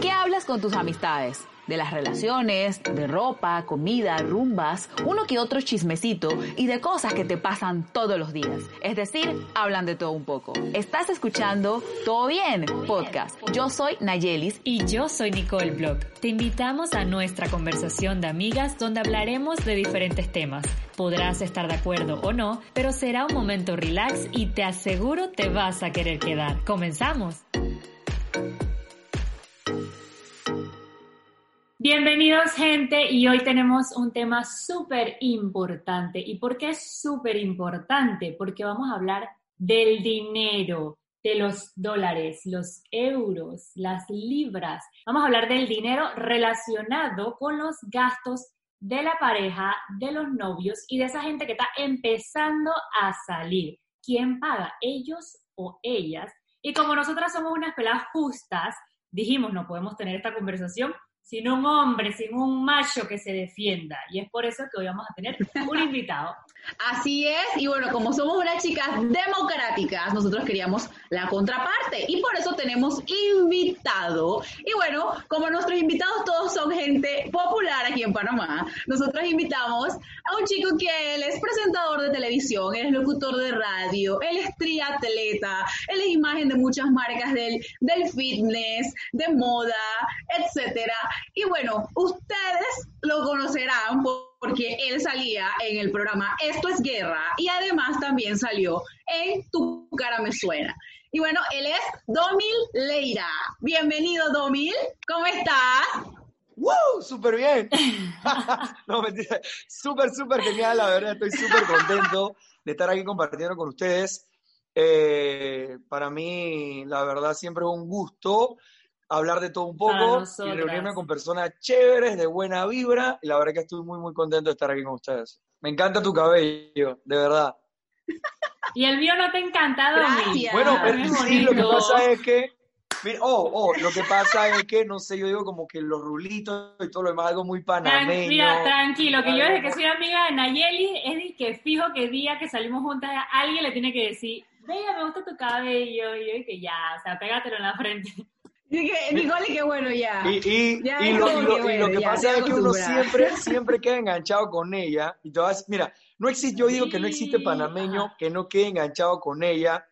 ¿Qué hablas con tus amistades? De las relaciones, de ropa, comida, rumbas, uno que otro chismecito y de cosas que te pasan todos los días. Es decir, hablan de todo un poco. Estás escuchando Todo Bien Podcast. Yo soy Nayelis y yo soy Nicole Block. Te invitamos a nuestra conversación de amigas donde hablaremos de diferentes temas. Podrás estar de acuerdo o no, pero será un momento relax y te aseguro te vas a querer quedar. Comenzamos. Bienvenidos gente y hoy tenemos un tema súper importante. ¿Y por qué es súper importante? Porque vamos a hablar del dinero, de los dólares, los euros, las libras. Vamos a hablar del dinero relacionado con los gastos de la pareja, de los novios y de esa gente que está empezando a salir. ¿Quién paga? ¿Ellos o ellas? Y como nosotras somos unas peladas justas, dijimos, no podemos tener esta conversación sin un hombre, sin un macho que se defienda. Y es por eso que hoy vamos a tener un invitado Así es, y bueno, como somos unas chicas democráticas, nosotros queríamos la contraparte y por eso tenemos invitado. Y bueno, como nuestros invitados todos son gente popular aquí en Panamá, nosotros invitamos a un chico que él es presentador de televisión, él es locutor de radio, él es triatleta, él es imagen de muchas marcas del, del fitness, de moda, etcétera. Y bueno, ustedes lo conocerán por porque él salía en el programa Esto es Guerra y además también salió en Tu cara me suena. Y bueno, él es Domil Leira. Bienvenido, Domil. ¿Cómo estás? ¡Wow! ¡Súper bien! no, mentira. Súper, súper genial, la verdad. Estoy súper contento de estar aquí compartiendo con ustedes. Eh, para mí, la verdad, siempre es un gusto hablar de todo un poco y reunirme con personas chéveres, de buena vibra. Y la verdad que estoy muy, muy contento de estar aquí con ustedes. Me encanta tu cabello, de verdad. Y el mío no te ha encantado, Gracias. Bueno, pero sí, lo que pasa es que. oh, oh, lo que pasa es que, no sé, yo digo como que los rulitos y todo lo demás, algo muy panameño. Mira, tranquilo, que yo desde que soy amiga de Nayeli, es que fijo que día que salimos juntas, alguien le tiene que decir, venga, me gusta tu cabello, y yo que ya, o sea, pégatelo en la frente. Nicole, qué bueno ya. Y, y, y, lo, que pasa es que uno siempre, siempre queda enganchado con ella. Y te vas, mira, no existe, yo digo que no existe panameño que no quede enganchado con ella,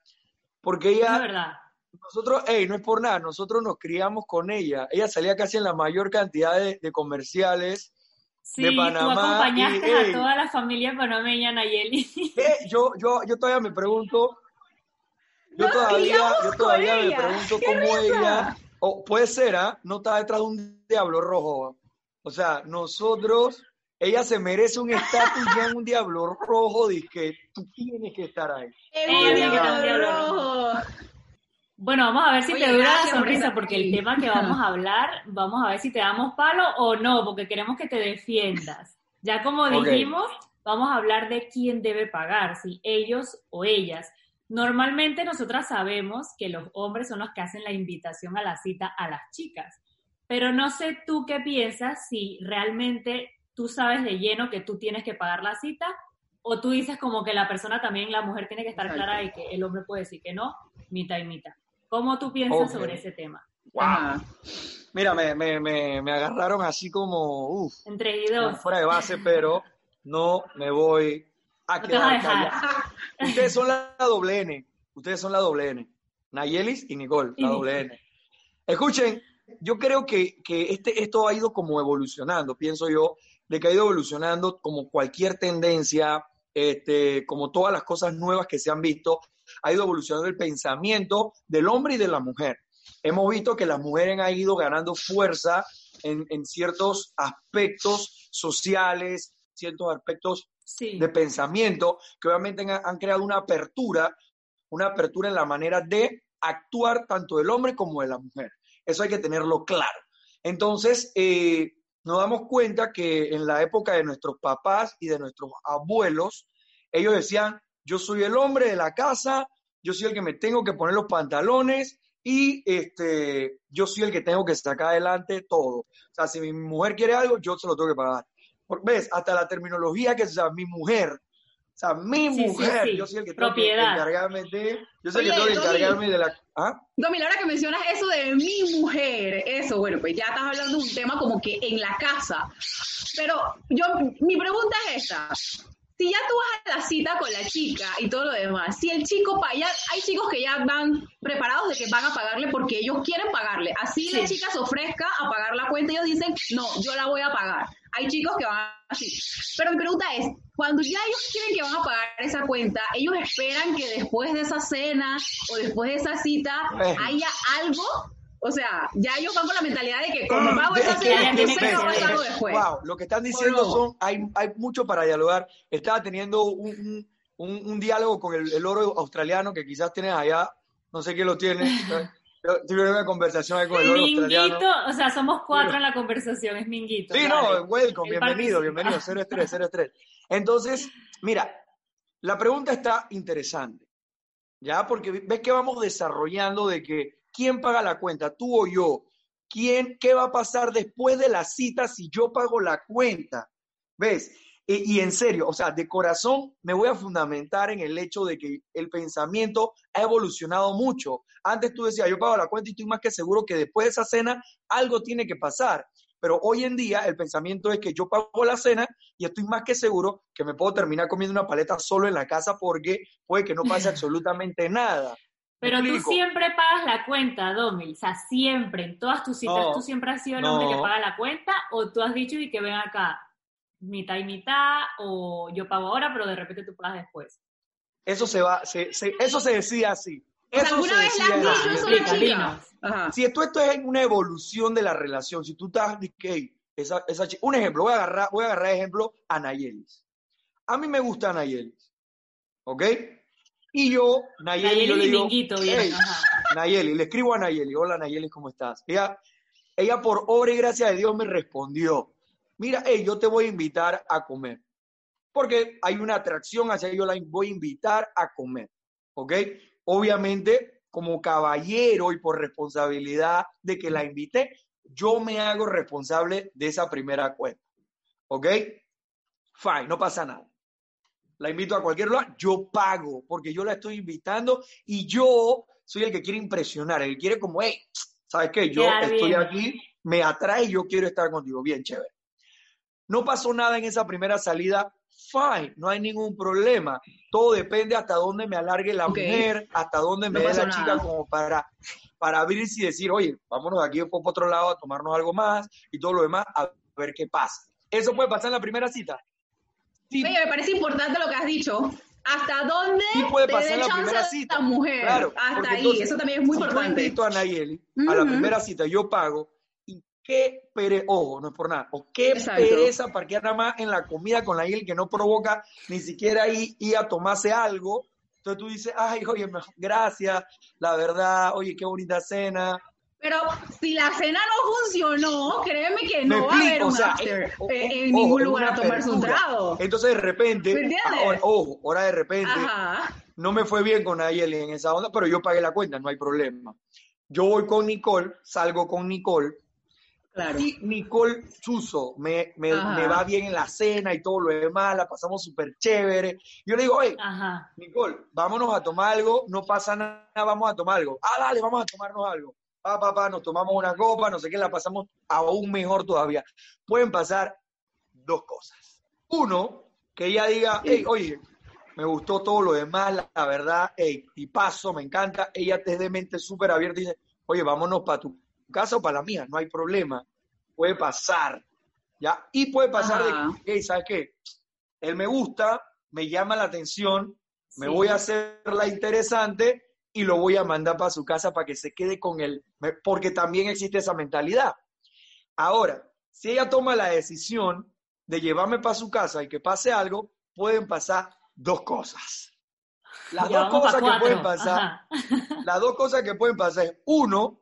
porque ella... Es verdad. Nosotros, hey, no es por nada, nosotros nos criamos con ella. Ella salía casi en la mayor cantidad de, comerciales de Panamá. Tú acompañaste a toda la familia panameña, Nayeli. Eh, yo, yo, yo todavía me pregunto, yo todavía, yo todavía me pregunto cómo ella o puede ser, ¿ah? No está detrás de un diablo rojo. O sea, nosotros, ella se merece un estatus ya en un diablo rojo, dice que tú tienes que estar ahí. un diablo rojo. Bueno, vamos a ver si te dura la sonrisa, porque el tema que vamos a hablar, vamos a ver si te damos palo o no, porque queremos que te defiendas. Ya como dijimos, vamos a hablar de quién debe pagar, si ellos o ellas. Normalmente nosotras sabemos que los hombres son los que hacen la invitación a la cita a las chicas, pero no sé tú qué piensas si realmente tú sabes de lleno que tú tienes que pagar la cita o tú dices como que la persona también, la mujer tiene que estar clara y que el hombre puede decir que no, mitad y mitad. ¿Cómo tú piensas sobre ese tema? Wow. Mira, me, me, me, me, agarraron así como, uff, entre dos. Fuera de base, pero no me voy Ustedes son la doble N. Ustedes son la doble N. Nayelis y Nicole, la doble N. Escuchen, yo creo que, este, esto ha ido como evolucionando, pienso yo, de que ha ido evolucionando como cualquier tendencia, este, como todas las cosas nuevas que se han visto, ha ido evolucionando el pensamiento del hombre y de la mujer. Hemos visto que las mujeres han ido ganando fuerza en, en ciertos aspectos sociales, ciertos aspectos de pensamiento que obviamente han, creado una apertura, una apertura en la manera de actuar tanto del hombre como de la mujer. Eso hay que tenerlo claro. Entonces, eh, nos damos cuenta que en la época de nuestros papás y de nuestros abuelos, ellos decían, yo soy el hombre de la casa, yo soy el que me tengo que poner los pantalones y este, yo soy el que tengo que sacar adelante todo. O sea, si mi mujer quiere algo, yo se lo tengo que pagar. ¿Ves? Hasta la terminología que sea mi mujer. O sea, mi Sí, mujer, sí. yo soy el que tengo que encargarme de... Yo soy el que tengo que encargarme de la... ¿Ah? Domi, ahora que mencionas eso de mi mujer, eso, bueno, pues ya estás hablando de un tema como que en la casa. Pero yo, mi pregunta es esta. Si ya tú vas a la cita con la chica y todo lo demás, si el chico, pa- ya hay chicos que ya van preparados de que van a pagarle porque ellos quieren pagarle. Así la Sí. chica se ofrezca a pagar la cuenta, ellos dicen, no, yo la voy a pagar. Hay chicos que van así. Pero mi pregunta es, cuando ya ellos quieren que van a pagar esa cuenta, ellos esperan que después de esa cena o después de esa cita haya algo. O sea, ya ellos van con la mentalidad de que como Ah, pago es esa cena, yo sé que va a pasar algo después. Wow, lo que están diciendo no? son, hay, hay mucho para dialogar. Estaba teniendo un, un- un- un diálogo con el, el oro australiano que quizás tienes allá, no sé quién lo tiene. Yo Tuve una conversación ahí con el. Minguito, o sea, somos cuatro en la conversación, es Minguito. Sí, dale. no, welcome, Él bienvenido, bienvenido, cero estrés, cero estrés. Entonces, mira, la pregunta está interesante, ¿ya? Porque ves que vamos desarrollando de que, ¿quién paga la cuenta, tú o yo? ¿Quién, qué va a pasar después de la cita si yo pago la cuenta? ¿Ves? Y, y en serio, o sea, de corazón me voy a fundamentar en el hecho de que el pensamiento ha evolucionado mucho. Antes tú decías, yo pago la cuenta y estoy más que seguro que después de esa cena algo tiene que pasar. Pero hoy en día el pensamiento es que yo pago la cena y estoy más que seguro que me puedo terminar comiendo una paleta solo en la casa porque puede que no pase absolutamente nada. ¿Me Pero tú siempre pagas la cuenta, Domi. O sea, siempre, en todas tus citas, No, ¿tú siempre has sido el no. hombre que paga la cuenta? ¿O tú has dicho y que ven acá, mitad y mitad? ¿O yo pago ahora, pero de repente tú pagas después? Eso se va, se- se- eso se decía así. O sea, Eso ¿Alguna se vez decía dicho eso chica? Ajá. Si esto, esto es una evolución de la relación, si tú estás, hey, esa, esa un ejemplo, voy a agarrar, voy a agarrar ejemplo a Nayelis. A mí me gusta Nayelis, ¿ok? Y yo, Nayeli, yo Nayeli le y digo, Minguito, bien. "Hey, Ajá. Nayeli, le escribo a Nayeli, hola Nayeli, ¿cómo estás? Ella, ella por obra y gracia de Dios me respondió, mira, hey, yo te voy a invitar a comer, porque hay una atracción hacia yo la voy a invitar a comer, ¿ok? Obviamente, como caballero y por responsabilidad de que la invité, yo me hago responsable de esa primera cuenta, ¿ok? Fine, no pasa nada. La invito a cualquier lugar, yo pago, porque yo la estoy invitando y yo soy el que quiere impresionar, el que quiere como, hey, ¿sabes qué? Yo Quedar estoy bien. aquí, me atrae yo quiero estar contigo. Bien, chévere. No pasó nada en esa primera salida, fine, no hay ningún problema. Todo depende hasta dónde me alargue la Ok. mujer, hasta dónde me No dé la chica nada. como para, para abrirse y decir, oye, vámonos de aquí por otro lado a tomarnos algo más y todo lo demás, a ver qué pasa. ¿Eso puede pasar en la primera cita? Sí, Oye, me parece importante lo que has dicho. ¿Hasta dónde Sí puede te pasar dé en la primera cita. la mujer? Claro, Hasta ahí, entonces, eso también es muy si importante. yo invito a Nayeli a la primera cita, yo pago, qué pereza, ojo, no es por nada, o qué Exacto. pereza parquear nada más en la comida con Nayeli que no provoca ni siquiera ir, ir a tomarse algo. Entonces tú dices, ay, oye, gracias, la verdad, oye, qué bonita cena. Pero si la cena no funcionó, créeme que no va a haber un o sea, after eh, o- eh, en ojo, ningún lugar a tomarse un trago. Entonces de repente, ojo, ahora de repente, Ajá. no me fue bien con Nayeli en esa onda, pero yo pagué la cuenta, no hay problema. Yo voy con Nicole, salgo con Nicole, Claro. y Nicole Chuzo me, me, va bien en la cena y todo lo demás, la pasamos súper chévere. Yo le digo, oye, Ajá. Nicole, vámonos a tomar algo, no pasa nada, vamos a tomar algo. Ah, dale, vamos a tomarnos algo. Pa, pa, pa, nos tomamos una copa, no sé qué, la pasamos aún mejor todavía. Pueden pasar dos cosas. Uno, que ella diga, hey, oye, me gustó todo lo demás, la, la verdad, hey, y paso, me encanta. Ella es de mente súper abierta y dice, oye, vámonos para tu casa o para la mía, no hay problema. Puede pasar, ¿ya? Y puede pasar Ajá. de que, hey, ¿sabes qué? Él me gusta, me llama la atención, me Sí. voy a hacerla interesante y lo voy a mandar para su casa para que se quede con él, porque también existe esa mentalidad. Ahora, si ella toma la decisión de llevarme para su casa y que pase algo, pueden pasar dos cosas. Las Ya dos cosas que pueden pasar, Ajá. las dos cosas que pueden pasar es uno,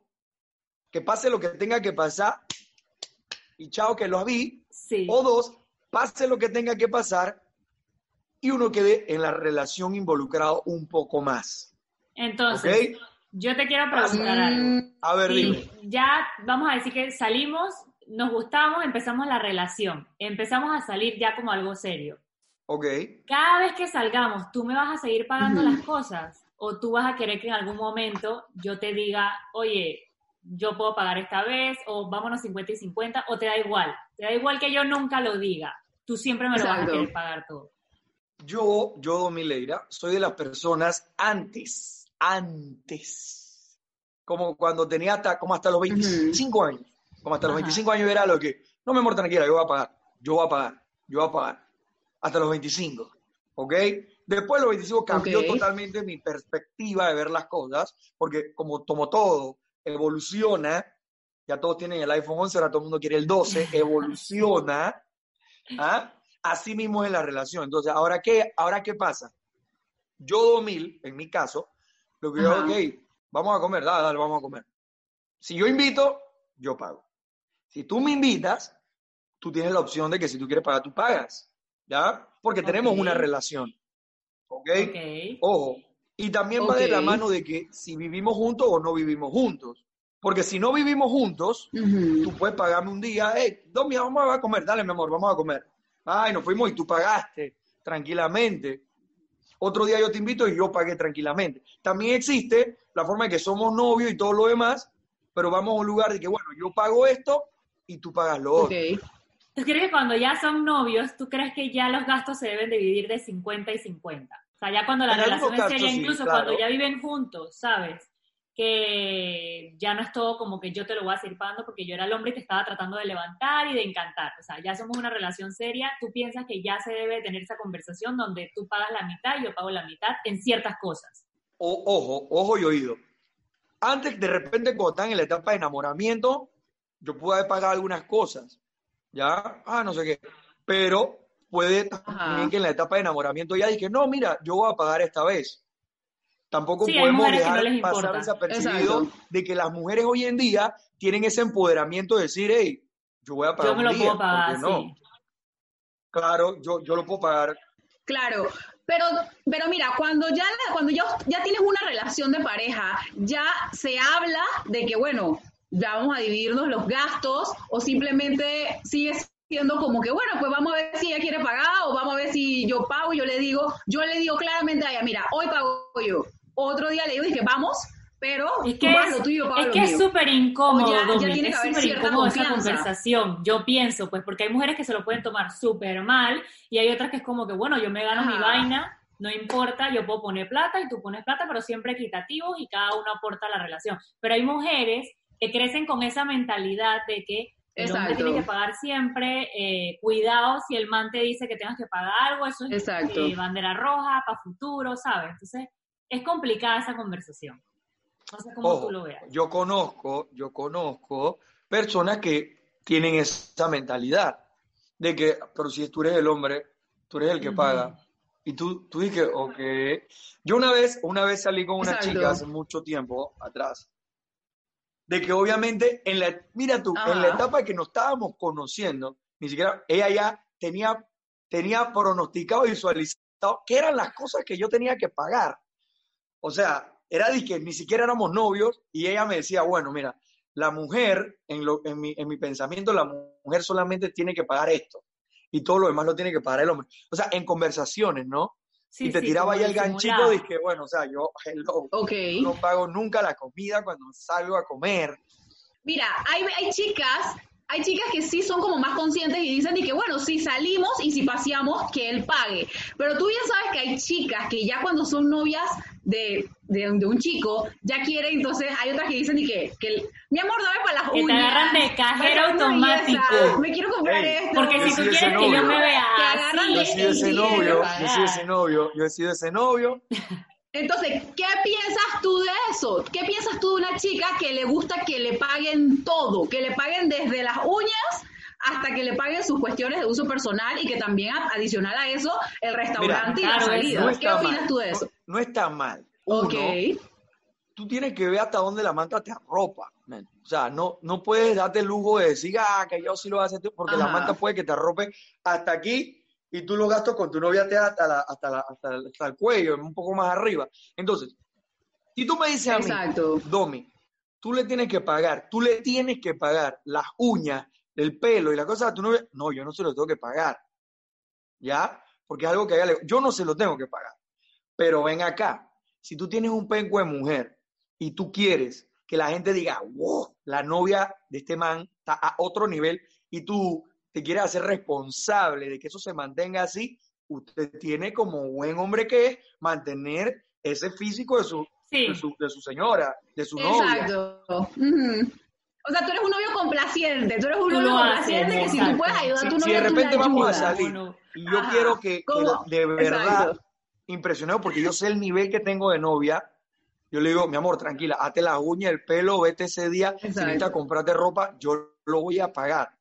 que pase lo que tenga que pasar y chao que lo vi, Sí. o dos, pase lo que tenga que pasar y uno quede en la relación involucrado un poco más. Entonces, ¿Ok? yo te quiero preguntar algo. Mm, A ver, dime. Ya vamos a decir que salimos, nos gustamos, empezamos la relación, empezamos a salir ya como algo serio. Ok. Cada vez que salgamos, ¿tú me vas a seguir pagando las cosas? ¿O tú vas a querer que en algún momento yo te diga, oye, yo puedo pagar esta vez, o vámonos 50 y 50, o te da igual? Te da igual que yo nunca lo diga. Tú siempre me lo vas a querer pagar todo. Yo, yo, Domileira, soy de las personas antes, antes, como cuando tenía hasta, como hasta los 25 años, como hasta los 25 años era lo que, no me amor, tranquila, yo voy a pagar, yo voy a pagar, yo voy a pagar, hasta los 25, ¿ok? Después de los 25 cambió totalmente mi perspectiva de ver las cosas, porque como tomo todo, evoluciona, ya todos tienen el iPhone 11, ahora todo el mundo quiere el 12, evoluciona, ¿ah? Así mismo es la relación. Entonces, ¿ahora qué, ahora qué pasa? Yo 2000, en mi caso, lo que yo digo, ok, vamos a comer, dale, dale, vamos a comer. Si yo invito, yo pago. Si tú me invitas, tú tienes la opción de que si tú quieres pagar, tú pagas. ¿Ya? Porque tenemos una relación. ¿Ok? Ojo. Y también va de la mano de que si vivimos juntos o no vivimos juntos. Porque si no vivimos juntos, tú puedes pagarme un día, hey, Domi, vamos a comer, dale, mi amor, vamos a comer. Ay, nos fuimos y tú pagaste tranquilamente. Otro día yo te invito y yo pagué tranquilamente. También existe la forma de que somos novios y todo lo demás, pero vamos a un lugar de que, bueno, yo pago esto y tú pagas lo otro. ¿Tú crees que cuando ya son novios, tú crees que ya los gastos se deben dividir de 50 y 50? O sea, ya cuando la relación es seria, incluso cuando ya viven juntos, ¿sabes? que ya no es todo como que yo te lo voy a seguir pagando porque yo era el hombre que estaba tratando de levantar y de encantar. O sea, ya somos una relación seria. Tú piensas que ya se debe tener esa conversación donde tú pagas la mitad y yo pago la mitad en ciertas cosas. ojo, ojo y oído. Antes, de repente, cuando están en la etapa de enamoramiento, yo puedo haber pagado algunas cosas. ¿Ya? Ah, no sé qué. Pero puede también que en la etapa de enamoramiento ya dije, no, mira, yo voy a pagar esta vez tampoco podemos dejar pasar desapercibido de que las mujeres hoy en día tienen ese empoderamiento de decir, hey, yo voy a pagar yo me lo puedo pagar, no. Claro, yo, yo lo puedo pagar. Claro, pero, pero mira, cuando ya, cuando ya, ya tienes una relación de pareja, ya se habla de que, bueno, ya vamos a dividirnos los gastos o simplemente sigues siendo como que, bueno, pues vamos a ver si ella quiere pagar o vamos a ver si yo pago. Yo le digo, yo le digo claramente a ella, mira, hoy pago yo. Otro día le digo, dije, vamos, pero es que es, tuyo, es que es súper incómodo, es súper incómodo esa conversación. Yo pienso, pues, porque hay mujeres que se lo pueden tomar súper mal y hay otras que es como que, bueno, yo me gano mi vaina, no importa, yo puedo poner plata y tú pones plata, pero siempre equitativos y cada uno aporta a la relación. Pero hay mujeres que crecen con esa mentalidad de que el hombre tiene que pagar siempre, eh, cuidado si el man te dice que tengas que pagar algo, eso es eh, bandera roja para futuro, ¿sabes? Entonces, es complicada esa conversación. No sé cómo tú lo veas. Yo conozco, yo conozco personas que tienen esa mentalidad de que, pero si tú eres el hombre, tú eres el que paga. Y tú, tú dices, ok. Yo una vez, una vez salí con una chica hace mucho tiempo atrás, de que obviamente, en la, mira tú, en la etapa que nos estábamos conociendo, ni siquiera ella ya tenía, tenía pronosticado y visualizado qué eran las cosas que yo tenía que pagar. O sea, era de que ni siquiera éramos novios y ella me decía, bueno, mira, la mujer, en, lo, en, mi, en mi pensamiento, la mujer solamente tiene que pagar esto y todo lo demás lo tiene que pagar el hombre. O sea, en conversaciones, ¿no? Y te tiraba ahí el ganchito y dije, bueno, o sea, yo no pago nunca la comida cuando salgo a comer. Mira, hay, hay chicas hay chicas que sí son como más conscientes y dicen y que bueno, si salimos y si paseamos, que él pague. Pero tú ya sabes que hay chicas que ya cuando son novias de, de, un chico, ya quieren, entonces hay otras que dicen y que, que mi amor, dame para las uñas. Que te agarran de cajero automático. me quiero comprar esto. Porque si tú quieres que yo me vea así, yo he sido ese novio, yo he sido ese novio, yo he sido ese novio. Entonces, ¿qué piensas tú de eso? ¿Qué piensas tú de una chica que le gusta que le paguen todo? Que le paguen desde las uñas hasta que le paguen sus cuestiones de uso personal y que también adicional a eso el restaurante y la salida. ¿Qué opinas tú de eso? No, está mal. ok. Tú tienes que ver hasta dónde la manta te arropa. O sea, no, no puedes darte el lujo de decir, ah, que yo sí lo voy a hacer, porque la manta puede que te arrope hasta aquí y tú lo gastos con tu novia te hasta, hasta, hasta, el cuello, un poco más arriba. Entonces, si tú me dices a mí, Domi, tú le tienes que pagar, tú le tienes que pagar las uñas, el pelo y la cosa a tu novia, no, yo no se lo tengo que pagar. ¿Ya? porque es algo que le- yo no se lo tengo que pagar. Pero ven acá, si tú tienes un penco de mujer y tú quieres que la gente diga, wow, la novia de este man está a otro nivel y tú te quieres hacer responsable de que eso se mantenga así, usted tiene como buen hombre que es mantener ese físico de su, Sí. de su, de su señora, de su novia. Exacto. Ujú. O sea, tú eres un novio complaciente, tú eres un Tú novio haces, complaciente que si tú puedes ayudar a Si- tu si novio, de tú repente vamos a salir. Y yo Ajá. quiero que, de verdad, Exacto. impresionado, porque yo sé el nivel que tengo de novia. Yo le digo, mi amor, tranquila, hazte las uñas, el pelo, vete ese día. Si Exacto. necesitas comprarte ropa, yo lo voy a pagar.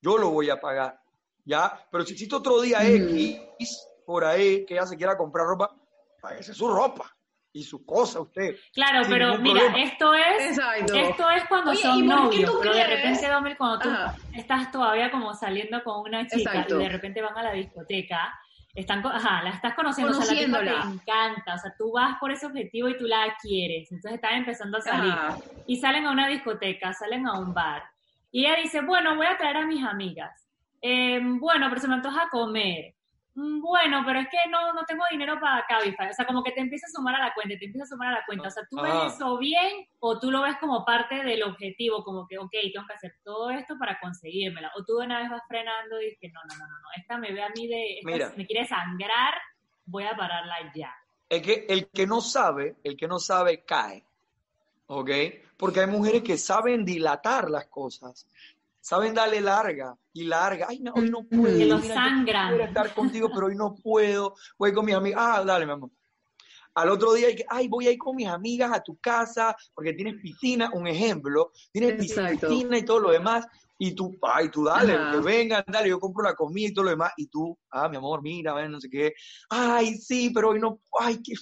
Yo lo voy a pagar. ¿Ya? Pero si existe otro día. X por ahí que ella se quiera comprar ropa, páguese su ropa y su cosa usted. Claro, pero mira, problema. esto es, Exacto. esto es cuando Oye, son ¿y por qué novios, tú pero de repente, Domel, cuando tú Ajá. estás todavía como saliendo con una chica Exacto. y de repente van a la discoteca, están, ajá, la estás conociendo, o sea, la te encanta, o sea, tú vas por ese objetivo y tú la quieres, entonces están empezando a salir Ajá. y salen a una discoteca, salen a un bar y ella dice, bueno, voy a traer a mis amigas, Eh, bueno, pero se me antoja comer, bueno, pero es que no, no tengo dinero para Cabify. O sea, como que te empieza a sumar a la cuenta, te empieza a sumar a la cuenta. O sea, ¿tú Ah. ves eso bien o tú lo ves como parte del objetivo? Como que, ok, tengo que hacer todo esto para conseguírmela. O tú de una vez vas frenando y dices, no, no, no, no, no, esta me ve a mí de, esta Mira. me quiere sangrar, voy a pararla ya. Es que el que no sabe, el que no sabe cae. ¿Ok? Porque hay mujeres que saben dilatar las cosas. Saben darle larga y larga. Ay, no, hoy no puedo. Que lo yo estar contigo, pero hoy no puedo. Voy con mis amigas. Ah, dale, mi amor. Al otro día, hay que, ay, voy a ir con mis amigas a tu casa porque tienes piscina, un ejemplo. Tienes Exacto. piscina y todo lo demás. Y tú, ay, tú dale, Ajá. que vengan, dale, yo compro la comida y todo lo demás. Y tú, ah, mi amor, mira, ven, no sé qué. Ay, sí, pero hoy no, ay, que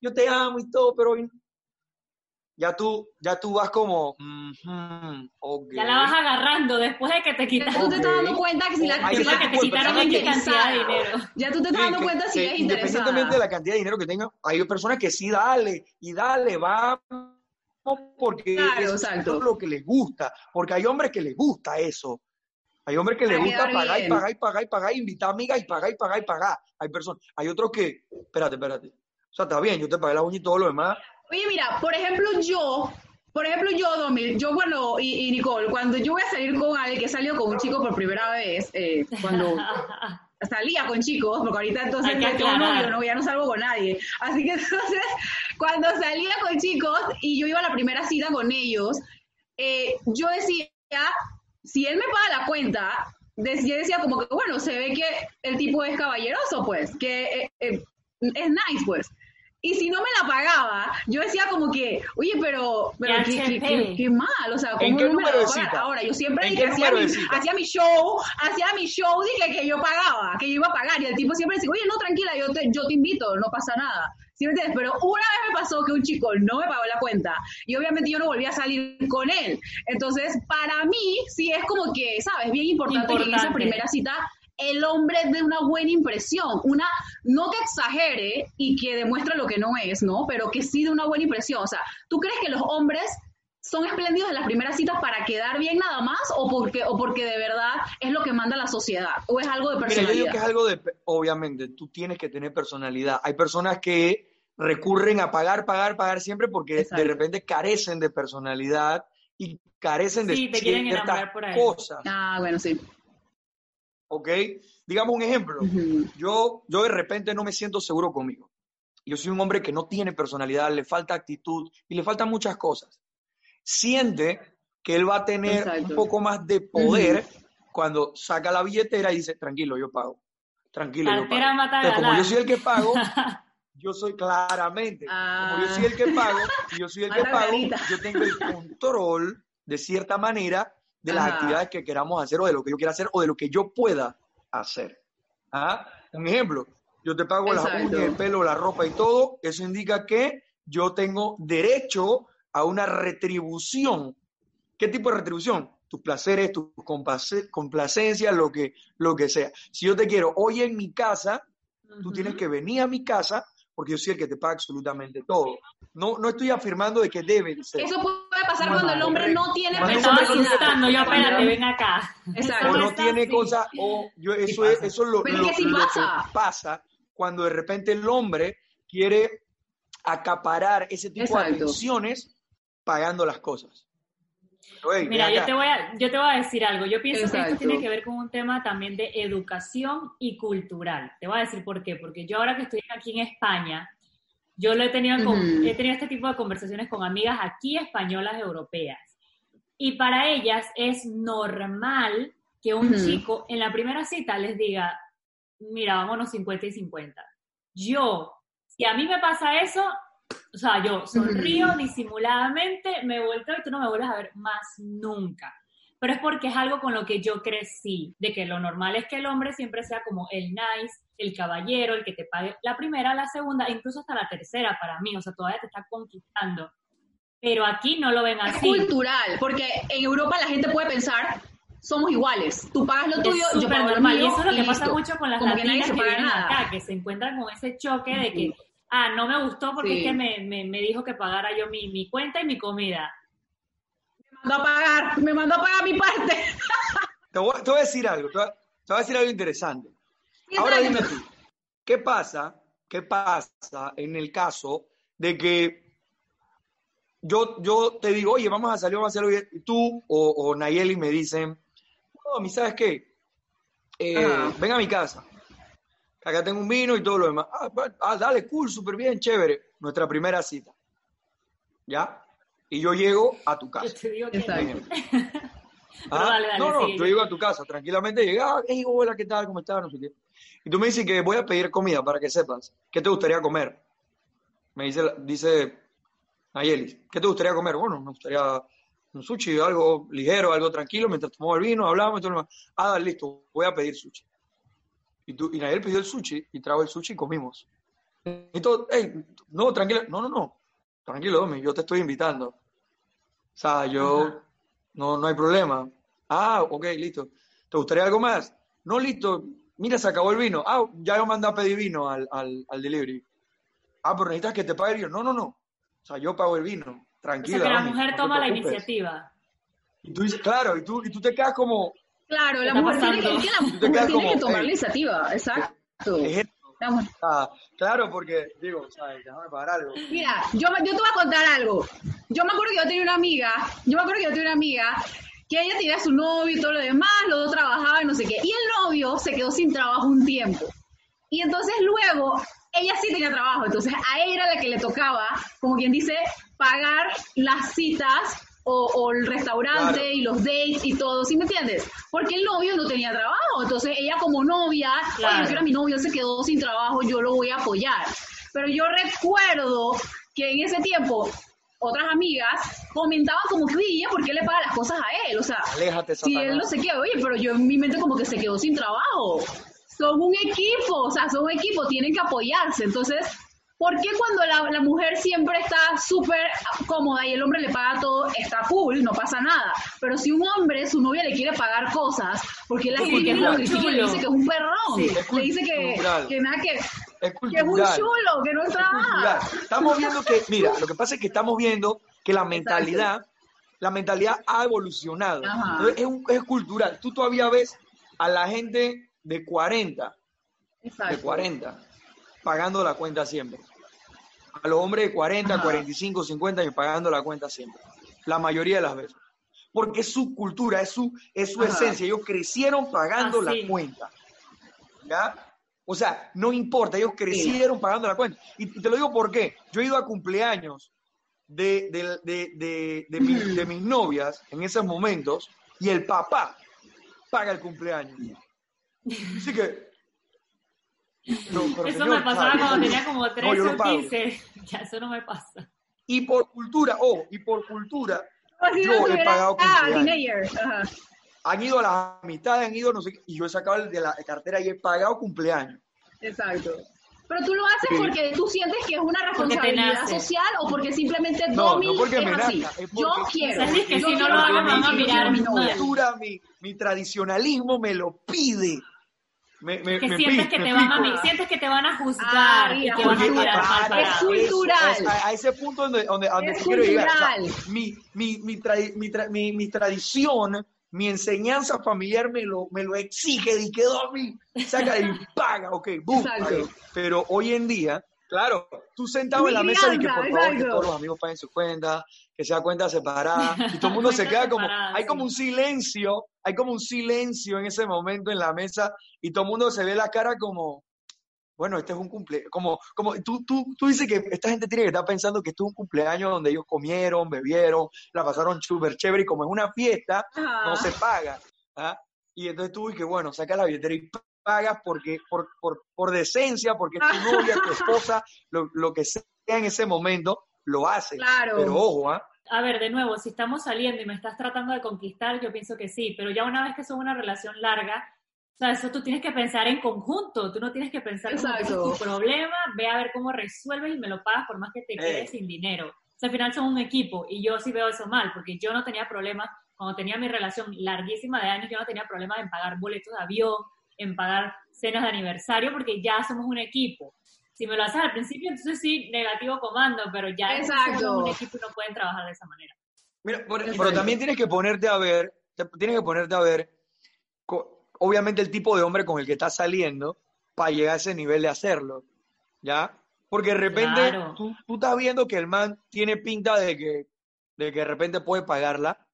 yo te amo y todo, pero hoy no. Ya tú, ya tú vas como. Ya la vas agarrando después de que te Ya quitas. tú te estás dando cuenta que si la si que te quitaron ¿sabes X qué? cantidad de dinero. Ya tú te estás Sí, dando que- cuenta si es independientemente de la cantidad de dinero que tenga, hay personas que sí, dale, y dale, vamos, porque Claro, eso es exacto. lo que les gusta, porque hay hombres que les gusta eso. Hay hombres que les gusta pagar y pagar y pagar y pagar, invitar amigas y pagar y pagar y pagar. Hay personas, hay otros que, espérate, espérate. O sea, está bien, yo te pagué la uña y todo lo demás. Oye, mira, por ejemplo, yo, por ejemplo, yo, Domil, yo cuando, y, y Nicole, cuando yo voy a salir con alguien que salió con un chico por primera vez, eh, cuando salía con chicos, porque ahorita entonces no tengo novio, no, ya no salgo con nadie. Así que entonces, cuando salía con chicos y yo iba a la primera cita con ellos, eh, yo decía, si él me paga la cuenta, yo decía como que, bueno, se ve que el tipo es caballeroso, pues, que eh, eh, es nice, pues. Y si no me la pagaba, yo decía como que, oye, pero, pero Qué qué, qué- qué- mal, o sea, ¿cómo ¿En qué no me la número va de a pagar? cita? Ahora, yo siempre ¿En dije, hacía mi, hacía mi show, hacía mi show, dije que yo pagaba, que yo iba a pagar, y el tipo siempre decía, oye, no, tranquila, yo te, yo te invito, no pasa nada. ¿Sí me entiendes? Pero una vez me pasó que un chico no me pagó la cuenta y obviamente yo no volví a salir con él. Entonces, para mí, sí es como que, ¿sabes? Bien importante, que en esa Importante. primera cita el hombre dé una buena impresión, una, no que exagere y que demuestre lo que no es, ¿no? Pero que sí de una buena impresión. O sea, ¿tú crees que los hombres son espléndidos en las primeras citas para quedar bien nada más o porque, o porque de verdad es lo que manda la sociedad o es algo de Mira, yo personalidad? digo que es algo de, obviamente, tú tienes que tener personalidad. Hay personas que recurren a pagar, pagar, pagar siempre porque Exacto. de repente carecen de personalidad y carecen de Sí, te quieren ciertas enamorar por ahí. cosas. Ah, bueno, sí. ¿Ok? Digamos un ejemplo. Yo, yo de repente no me siento seguro conmigo. Yo soy un hombre que no tiene personalidad, le falta actitud y le faltan muchas cosas. Siente que él va a tener Exacto. un poco más de poder cuando saca la billetera y dice, tranquilo, yo pago. Tranquilo, yo pago. Entonces, como yo soy el que pago, yo soy claramente, Ah. como yo soy el que pago, y yo soy el que pago, yo tengo el control, de cierta manera, de las Ajá. actividades que queramos hacer o de lo que yo quiera hacer o de lo que yo pueda hacer. ¿Ah? Un ejemplo, yo te pago las uñas, el pelo, la ropa y todo, eso indica que yo tengo derecho a una retribución. ¿Qué tipo de retribución? Tus placeres, tus complace- complacencias, lo que, lo que sea. Si yo te quiero hoy en mi casa, tú tienes que venir a mi casa porque yo soy el que te paga absolutamente todo. No, no estoy afirmando de que deben ser. Eso puede pasar No, cuando el hombre no tiene estaba hombre no tiene asustando, yo espérate, ven acá. Exacto. o no tiene cosas, o yo, eso, es, eso es lo, Pero es lo- que sí lo pasa. que pasa cuando de repente el hombre quiere acaparar ese tipo de atenciones pagando las cosas. Hey, Mira, yo te, voy a, yo te voy a decir algo. Yo pienso que esto tiene que ver con un tema también de educación y cultural. Te voy a decir por qué. Porque yo ahora que estoy aquí en España, yo lo he tenido, con- Ujú. he tenido este tipo de conversaciones con amigas aquí españolas europeas. Y para ellas es normal que un Ujú. chico en la primera cita les diga, mira, vámonos 50 y 50. Yo, si a mí me pasa eso, o sea, yo sonrío disimuladamente, me vuelto y tú no me vuelves a ver más nunca. Pero es porque es algo con lo que yo crecí, de que lo normal es que el hombre siempre sea como el nice, el caballero, el que te pague la primera, la segunda, incluso hasta la tercera para mí, o sea, todavía te está conquistando. Pero aquí no lo ven Es así. cultural, porque en Europa la gente puede pensar, somos iguales, tú pagas lo tuyo, es yo pago lo mío, Y eso es lo que pasa listo. mucho con las Como que nadie latinas se que, paga vienen nada. acá, que se encuentran con ese choque de que, ah, no me gustó porque Sí. es que me, me, me dijo que pagara yo mi, mi cuenta y mi comida. Me mandó a pagar, me mandó a pagar mi parte. Te voy, te voy a decir algo, te voy a, te voy a decir algo interesante. Ahora dime tú, ¿qué pasa? ¿Qué pasa en el caso de que yo, yo te digo, oye, vamos a salir, vamos a hacerlo bien, y tú o, o Nayeli me dicen, no, mi, ¿sabes qué? Eh, ven a mi casa. Acá tengo un vino y todo lo demás. Ah, ah, dale, cool, súper bien, chévere. Nuestra primera cita. ¿Ya? Y yo llego a tu Yo casa. te digo que. Ah, dale, dale, no, no, yo yo- llego a tu casa, tranquilamente llegué, ah, hey, hola, ¿qué tal? ¿Cómo estás? No sé qué. Y tú me dices que voy a pedir comida para que sepas. ¿Qué te gustaría comer? Me dice, dice Nayeli, ¿qué te gustaría comer? Bueno, me gustaría un sushi, algo ligero, algo tranquilo, mientras tomamos el vino, hablamos y todo lo demás. Ah, dale, listo, voy a pedir sushi. Y, tú, y pidió el sushi y trajo el sushi y comimos. Y todo, hey, no, tranquilo, no, no, no, tranquilo, Domi, yo te estoy invitando. O sea, yo, Ajá. no, no hay problema. Ah, ok, listo. ¿Te gustaría algo más? No, listo. Mira, se acabó el vino. Ah, ya yo mandé a pedir vino al, al, al delivery. Ah, pero necesitas que te pague el vino. No, no, no. O sea, yo pago el vino. O sea, Tranquila. que la Domi, mujer no toma la iniciativa. Y tú dices, claro, y tú, y tú te quedas como, Claro, ¿Qué la mujer tiene la mujer tiene como, que tomar la iniciativa, exacto. Ah, claro, porque, digo, ¿sabes? Déjame pagar algo. Mira, yo, yo te voy a contar algo. Yo me acuerdo que yo tenía una amiga, yo me acuerdo que yo tenía una amiga que ella tenía su novio y todo lo demás, los dos trabajaban, no sé qué. Y el novio se quedó sin trabajo un tiempo. Y entonces luego, ella sí tenía trabajo, entonces a ella era la que le tocaba, como quien dice, pagar las citas o, o el restaurante Claro. y los dates y todo, ¿sí me entiendes? Porque el novio no tenía trabajo, entonces ella como novia, Claro. oye, mi novio, se quedó sin trabajo, yo lo voy a apoyar. Pero yo recuerdo que en ese tiempo otras amigas comentaban como que, oye, ¿por qué le paga las cosas a él? O sea, Aléjate, si él no sé qué, oye, pero yo en mi mente como que se quedó sin trabajo. Son un equipo, o sea, son un equipo, tienen que apoyarse. Entonces, ¿por qué cuando la, la mujer siempre está súper cómoda y el hombre le paga todo, está cool, no pasa nada? Pero si un hombre, su novia le quiere pagar cosas, porque la Sí, es lo critica y le dice que es un perrón, Sí, es le dice que, que nada que, Es que es un chulo, que no Es trabaja. cultural. Estamos viendo que, mira, lo que pasa es que estamos viendo que la mentalidad, la mentalidad ha evolucionado. Es, un- es cultural. Tú todavía ves a la gente de 40, de Exacto. 40, pagando la cuenta siempre. A los hombres de 40, Ajá. 45, 50 años pagando la cuenta siempre. La mayoría de las veces. Porque es su cultura, es su, es su Ajá. esencia. Ellos crecieron pagando Así. la cuenta. ¿Ya? O sea, no importa, ellos crecieron pagando la cuenta. Y, y te lo digo por qué. Yo he ido a cumpleaños de, de, de, mi- de mis novias en esos momentos y el papá paga el cumpleaños. Así que... No, pero Eso señor, me pasaba ¿sabe? cuando tenía como No, 13 yo lo o pago. 15. Ya, eso no me pasa. Y por cultura, oh, y por cultura, Así Yo no he pagado Ah, cumpleaños. Ajá. han ido a las amistades, han ido no sé qué, y yo he sacado el de la cartera y he pagado cumpleaños. Exacto. Pero tú lo haces Sí. porque tú sientes que es una responsabilidad social o porque simplemente No, Domi no porque es me así. nazca, es Yo porque- quiero. O sea, es que yo si no quiero lo hago, me van a yo mirar quiero mi cultura, mi, mi tradicionalismo me lo pide. Me, me, Que me sientes pi- que te van a sientes que te van a juzgar Ah, y que van a Para parado. es cultural. eso, a, a ese punto donde, donde, donde Es quiero llegar. O sea, cultural. mi, mi, mi, tra- mi, tra- mi- mi tradición mi enseñanza familiar me lo, me lo exige, di que Domi, saca y paga, ok, boom. Pero hoy en día, claro, tú sentado en la mesa y que por favor que todos los amigos paguen su cuenta, que sea cuenta separada, y todo el mundo se queda como, hay como un silencio, hay como un silencio en ese momento en la mesa, y todo el mundo se ve la cara como, bueno, este es un cumpleaños, como, como tú, tú, tú dices que esta gente tiene que estar pensando que esto es un cumpleaños donde ellos comieron, bebieron, la pasaron súper chévere, y como es una fiesta, Ajá. no se paga. ¿ah? Y entonces tú, y que bueno, sacas la billetera y pagas porque, por, por, por decencia, porque es tu novia, tu esposa, lo, lo que sea en ese momento, lo hace. Claro. Pero ojo, ¿ah? A ver, de nuevo, si estamos saliendo y me estás tratando de conquistar, yo pienso que sí, pero ya una vez que son una relación larga, o sea, eso tú tienes que pensar en conjunto, tú no tienes que pensar es tu problema, ve a ver cómo resuelves y me lo pagas por más que te quedes Eh. sin dinero. O sea, al final son un equipo y yo sí veo eso mal, porque yo no tenía problemas, cuando tenía mi relación larguísima de años, yo no tenía problemas en pagar boletos de avión, en pagar cenas de aniversario, porque ya somos un equipo. Si me lo haces al principio, entonces sí, negativo comando, pero ya Exacto. somos un equipo y no pueden trabajar de esa manera. Mira, por- pero también tienes que ponerte a ver, tienes que ponerte a ver, obviamente el tipo de hombre con el que estás saliendo para llegar a ese nivel de hacerlo, ¿ya? Porque de repente Claro. tú, tú estás viendo que el man tiene pinta de que, de que de repente puede pagarla.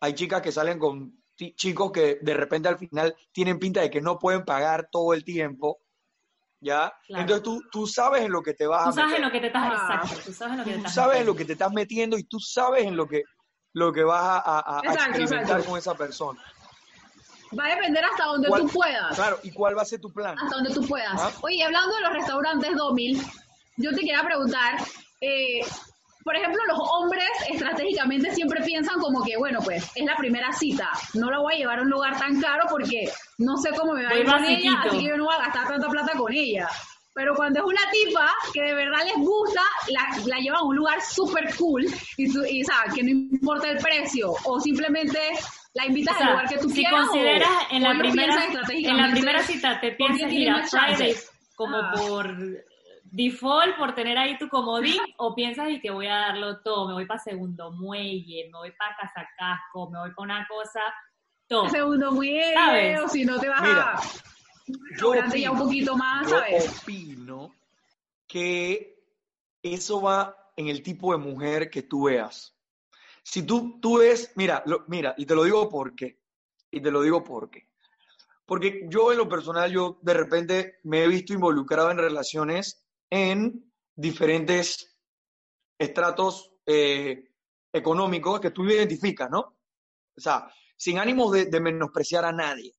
Hay chicas que salen con chicos que de repente al final tienen pinta de que no pueden pagar todo el tiempo, ¿ya? Claro. Entonces tú, tú sabes en lo que te vas Tú a sabes meter en lo que te estás, Ah. exacto, tú sabes en lo que te estás sabes en metiendo. lo que te estás metiendo y tú sabes en lo que, lo que vas a, a- a Exacto, experimentar exacto. con esa persona. Va a depender hasta donde ¿Cuál- tú puedas. Claro, ¿y cuál va a ser tu plan? Hasta donde tú puedas. Ah. Oye, hablando de los restaurantes Domil, yo te quería preguntar, eh, por ejemplo, los hombres estratégicamente siempre piensan como que, bueno, pues es la primera cita, no la voy a llevar a un lugar tan caro porque no sé cómo me va a ir con ella, así que yo no voy a gastar tanta plata con ella. Pero cuando es una tipa que de verdad les gusta, la, la llevan a un lugar súper cool y, tú- y, sea, que no importa el precio, o simplemente la invitas O sea, al lugar que tú si quieras. o- consideras en o la ellos primera en la primera cita te piensas ir a. Fridays como Ah. por default por tener ahí tu comodín o piensas y que voy a darlo todo, me voy para segundo muelle, me voy para Casacasco, me voy para una cosa todo. segundo muelle, ¿Sabes? o si no te vas Mira, a Yo ya un poquito más, yo ¿sabes? opino que eso va en el tipo de mujer que tú veas. Si tú, tú ves, mira, lo- mira, y te lo digo por qué. Y te lo digo por qué. Porque yo en lo personal, yo de repente me he visto involucrado en relaciones en diferentes estratos eh, económicos que tú identificas, ¿no? O sea, sin ánimos de, de menospreciar a nadie.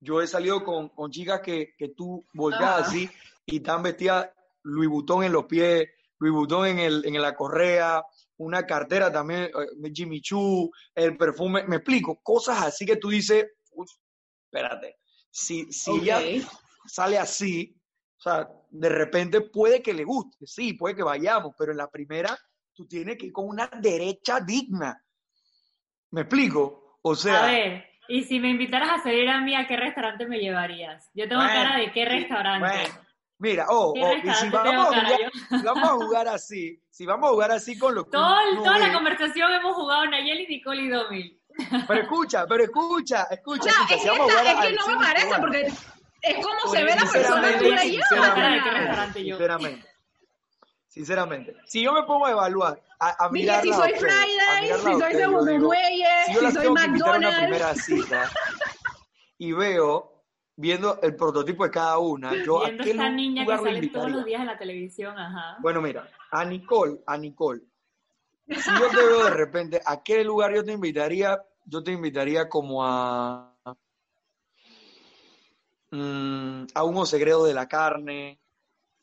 Yo he salido con, con chicas que, que tú volteas Ajá. así y están vestidas Louis Vuitton en los pies, Louis Vuitton en, el, en la correa, una cartera también, eh, Jimmy Choo, el perfume, me explico, cosas así que tú dices, "Uf, espérate, si, si ella sale así, o sea, de repente puede que le guste, sí, puede que vayamos, pero en la primera tú tienes que ir con una derecha digna. ¿Me explico? O sea, a ver, y si me invitaras a salir a mí, ¿a qué restaurante me llevarías? Yo tengo Bueno, cara de qué restaurante. bueno, mira, oh, ¿Qué oh, y si vamos a, jugar, yo? si vamos a jugar así, si vamos a jugar así con los que Todo, toda la ve, conversación hemos jugado Nayeli, Nicole y Domil. pero escucha, pero escucha, O escucha, sea, escucha, es si que, vamos a esta- jugar es que no me parece, porque es como se ve la persona tú la llevas. sinceramente, ¿Qué restaurante yo? Sinceramente. Sinceramente. Si yo me pongo a evaluar, a, a mirarla si soy Friday, si soy Segundo Muelle, si yo si soy tengo que invitar a una McDonald's. primera cita y veo, viendo el prototipo de cada una, yo a Viendo qué esta niña que sale todos los días en la televisión, ajá. Bueno, mira, a Nicole, a Nicole. Si yo te veo de repente, ¿a qué lugar yo te invitaría? Yo te invitaría como a mm, a un segredo de la carne,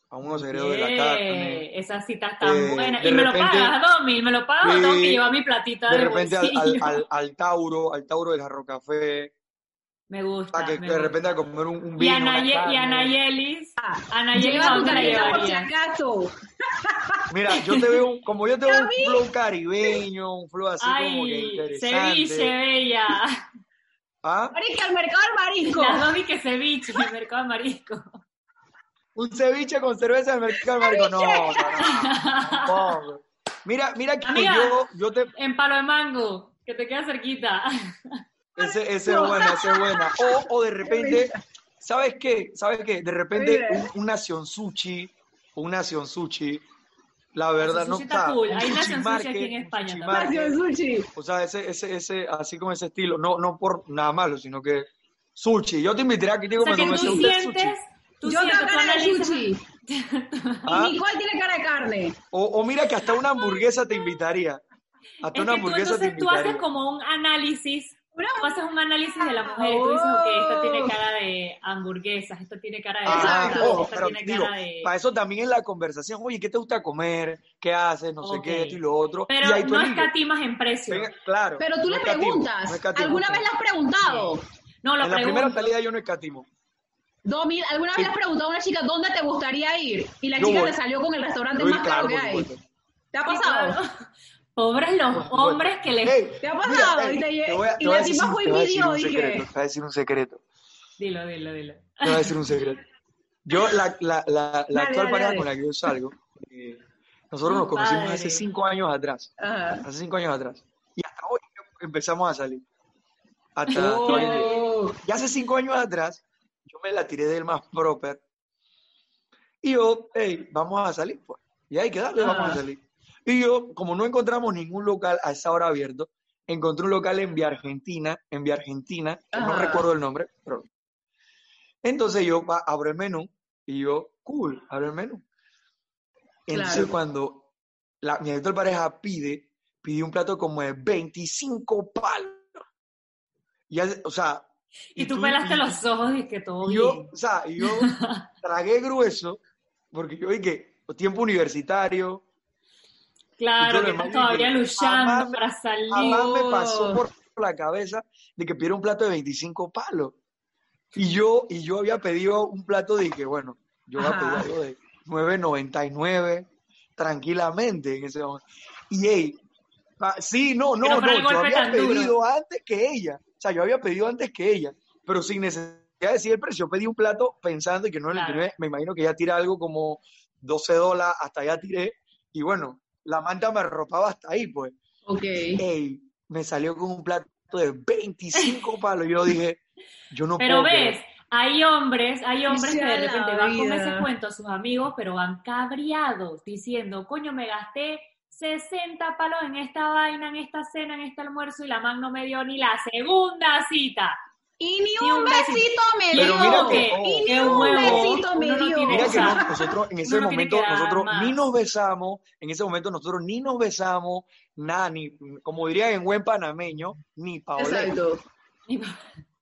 a un segredo de la carne. Eh, Esa cita es tan Eh, buena. de Y me lo repente- pagas, Domi, me lo pagas tengo que llevar mi platita De de, repente al, al, al, al Tauro, al Tauro del Jarro Café, Me gusta. a que me de gusta. repente a comer un, un Y vino. y a carne. Nayelis, a Nayelis, Lleva ¿a tu por si acaso. Mira, yo te veo, como yo te veo un flow caribeño, un flow así como que Ay, interesante. ceviche, bella. ¿Ah? Marica, al mercado del marisco. Las Domi que ceviche en el mercado de marisco. Un ceviche con cerveza del mercado del marico. No, no, no. Mira, mira que Amiga. yo, yo te. En palo de mango. Que te queda cerquita. Ese, ese es buena, ese es buena. O, o de repente, ¿sabes qué? ¿Sabes qué? De repente un, una Sionsuchi, una Sionsuchi, la verdad no está cool. Hay una sushi aquí en España sushi también. Sushi. O sea, ese, ese, ese, así como ese estilo, no, no por nada malo, sino que sushi. Yo te invitaría a que digo O sea, que me tú sientes sushi. tú Yo sientes, tengo cara de sushi. ¿Ah? Y Nicole tiene cara de carne. O, o mira que hasta una hamburguesa te invitaría. Hasta Es una que tú hamburguesa te entonces tú haces invitaría. como un análisis, Tú haces un análisis de la mujer y tú dices, ok, esta tiene Oh. cara de hamburguesas, esta tiene cara de Ah, esta pero tiene digo, cara de... para eso también es la conversación. Oye, ¿qué te gusta comer? ¿Qué haces? No sé qué, esto y lo otro. Pero y no escatimas en precio. Venga, claro. Pero tú no le escatimo, preguntas. no. ¿Alguna vez le has preguntado? No, lo En la primera pregunto. salida yo no escatimo. Domi, ¿alguna Sí. vez le has preguntado a una chica dónde te gustaría ir? Y la Yo chica voy. te salió con el restaurante Yo más caro claro, que hay. supuesto. ¿Te ha Sí, pasado? claro. Pobres los hombres que les... ¿Te ha mira, pasado? ey, Y te voy a- y te voy a la decir tipa un- fue y pidió, dije. secreto, Te voy a decir un secreto. Dilo, dilo, dilo. Te voy a decir un secreto. Yo, la, la, la, la Dale, actual dale, pareja dale. con la que yo salgo, eh, nosotros nos conocimos padre. hace cinco años atrás. Ajá. Hace cinco años atrás. Y hasta hoy empezamos a salir. Hasta Oh. hoy en día. Y hace cinco años atrás, yo me la tiré del más proper. Y yo, hey, vamos a salir, pues. Y hay que darle, vamos Ah. a salir. Y yo, como no encontramos ningún local a esa hora abierto, encontré un local en Vía Argentina, en Vía Argentina, no Ajá. recuerdo el nombre, pero... Entonces yo abro el menú y yo, cool, abro el menú. Entonces Claro. cuando la, mi actual pareja pide, pide un plato como de 25 palos. Y, o sea... Y tú pelaste y- los ojos y que todo y yo, bien. o sea, y yo tragué grueso, porque yo que tiempo universitario, y Claro, que estás todavía luchando jamás para salir. jamás me pasó por la cabeza de que pidiera un plato de 25 palos. Y yo, y yo había pedido un plato de que, bueno, yo había pedido algo de 9.99 tranquilamente en ese momento. Y hey, sí, no, no, no, yo había duro. pedido antes que ella. O sea, yo había pedido antes que ella, pero sin necesidad de decir el precio. Yo pedí un plato pensando que no le Claro. me imagino que ya tira algo como 12 dólares, hasta allá tiré. Y bueno, la manta me arropaba hasta ahí, pues. Ok. Ey, me salió con un plato de 25 palos. Yo dije, yo no Pero puedo. creer. ves, hay hombres, hay hombres que de repente van con ese cuento a sus amigos, pero van cabreados, diciendo, coño, me gasté 60 palos en esta vaina, en esta cena, en este almuerzo, y la man no me dio ni la segunda cita. Y ni Ni un un besito. besito me Pero dio. mira que- que, y ni un huevo, besito me no dio. Mira que no, nosotros en ese momento, nosotros más. ni nos besamos, en ese momento nosotros ni nos besamos, nada, ni, como dirían en buen panameño, ni paolé. Exacto.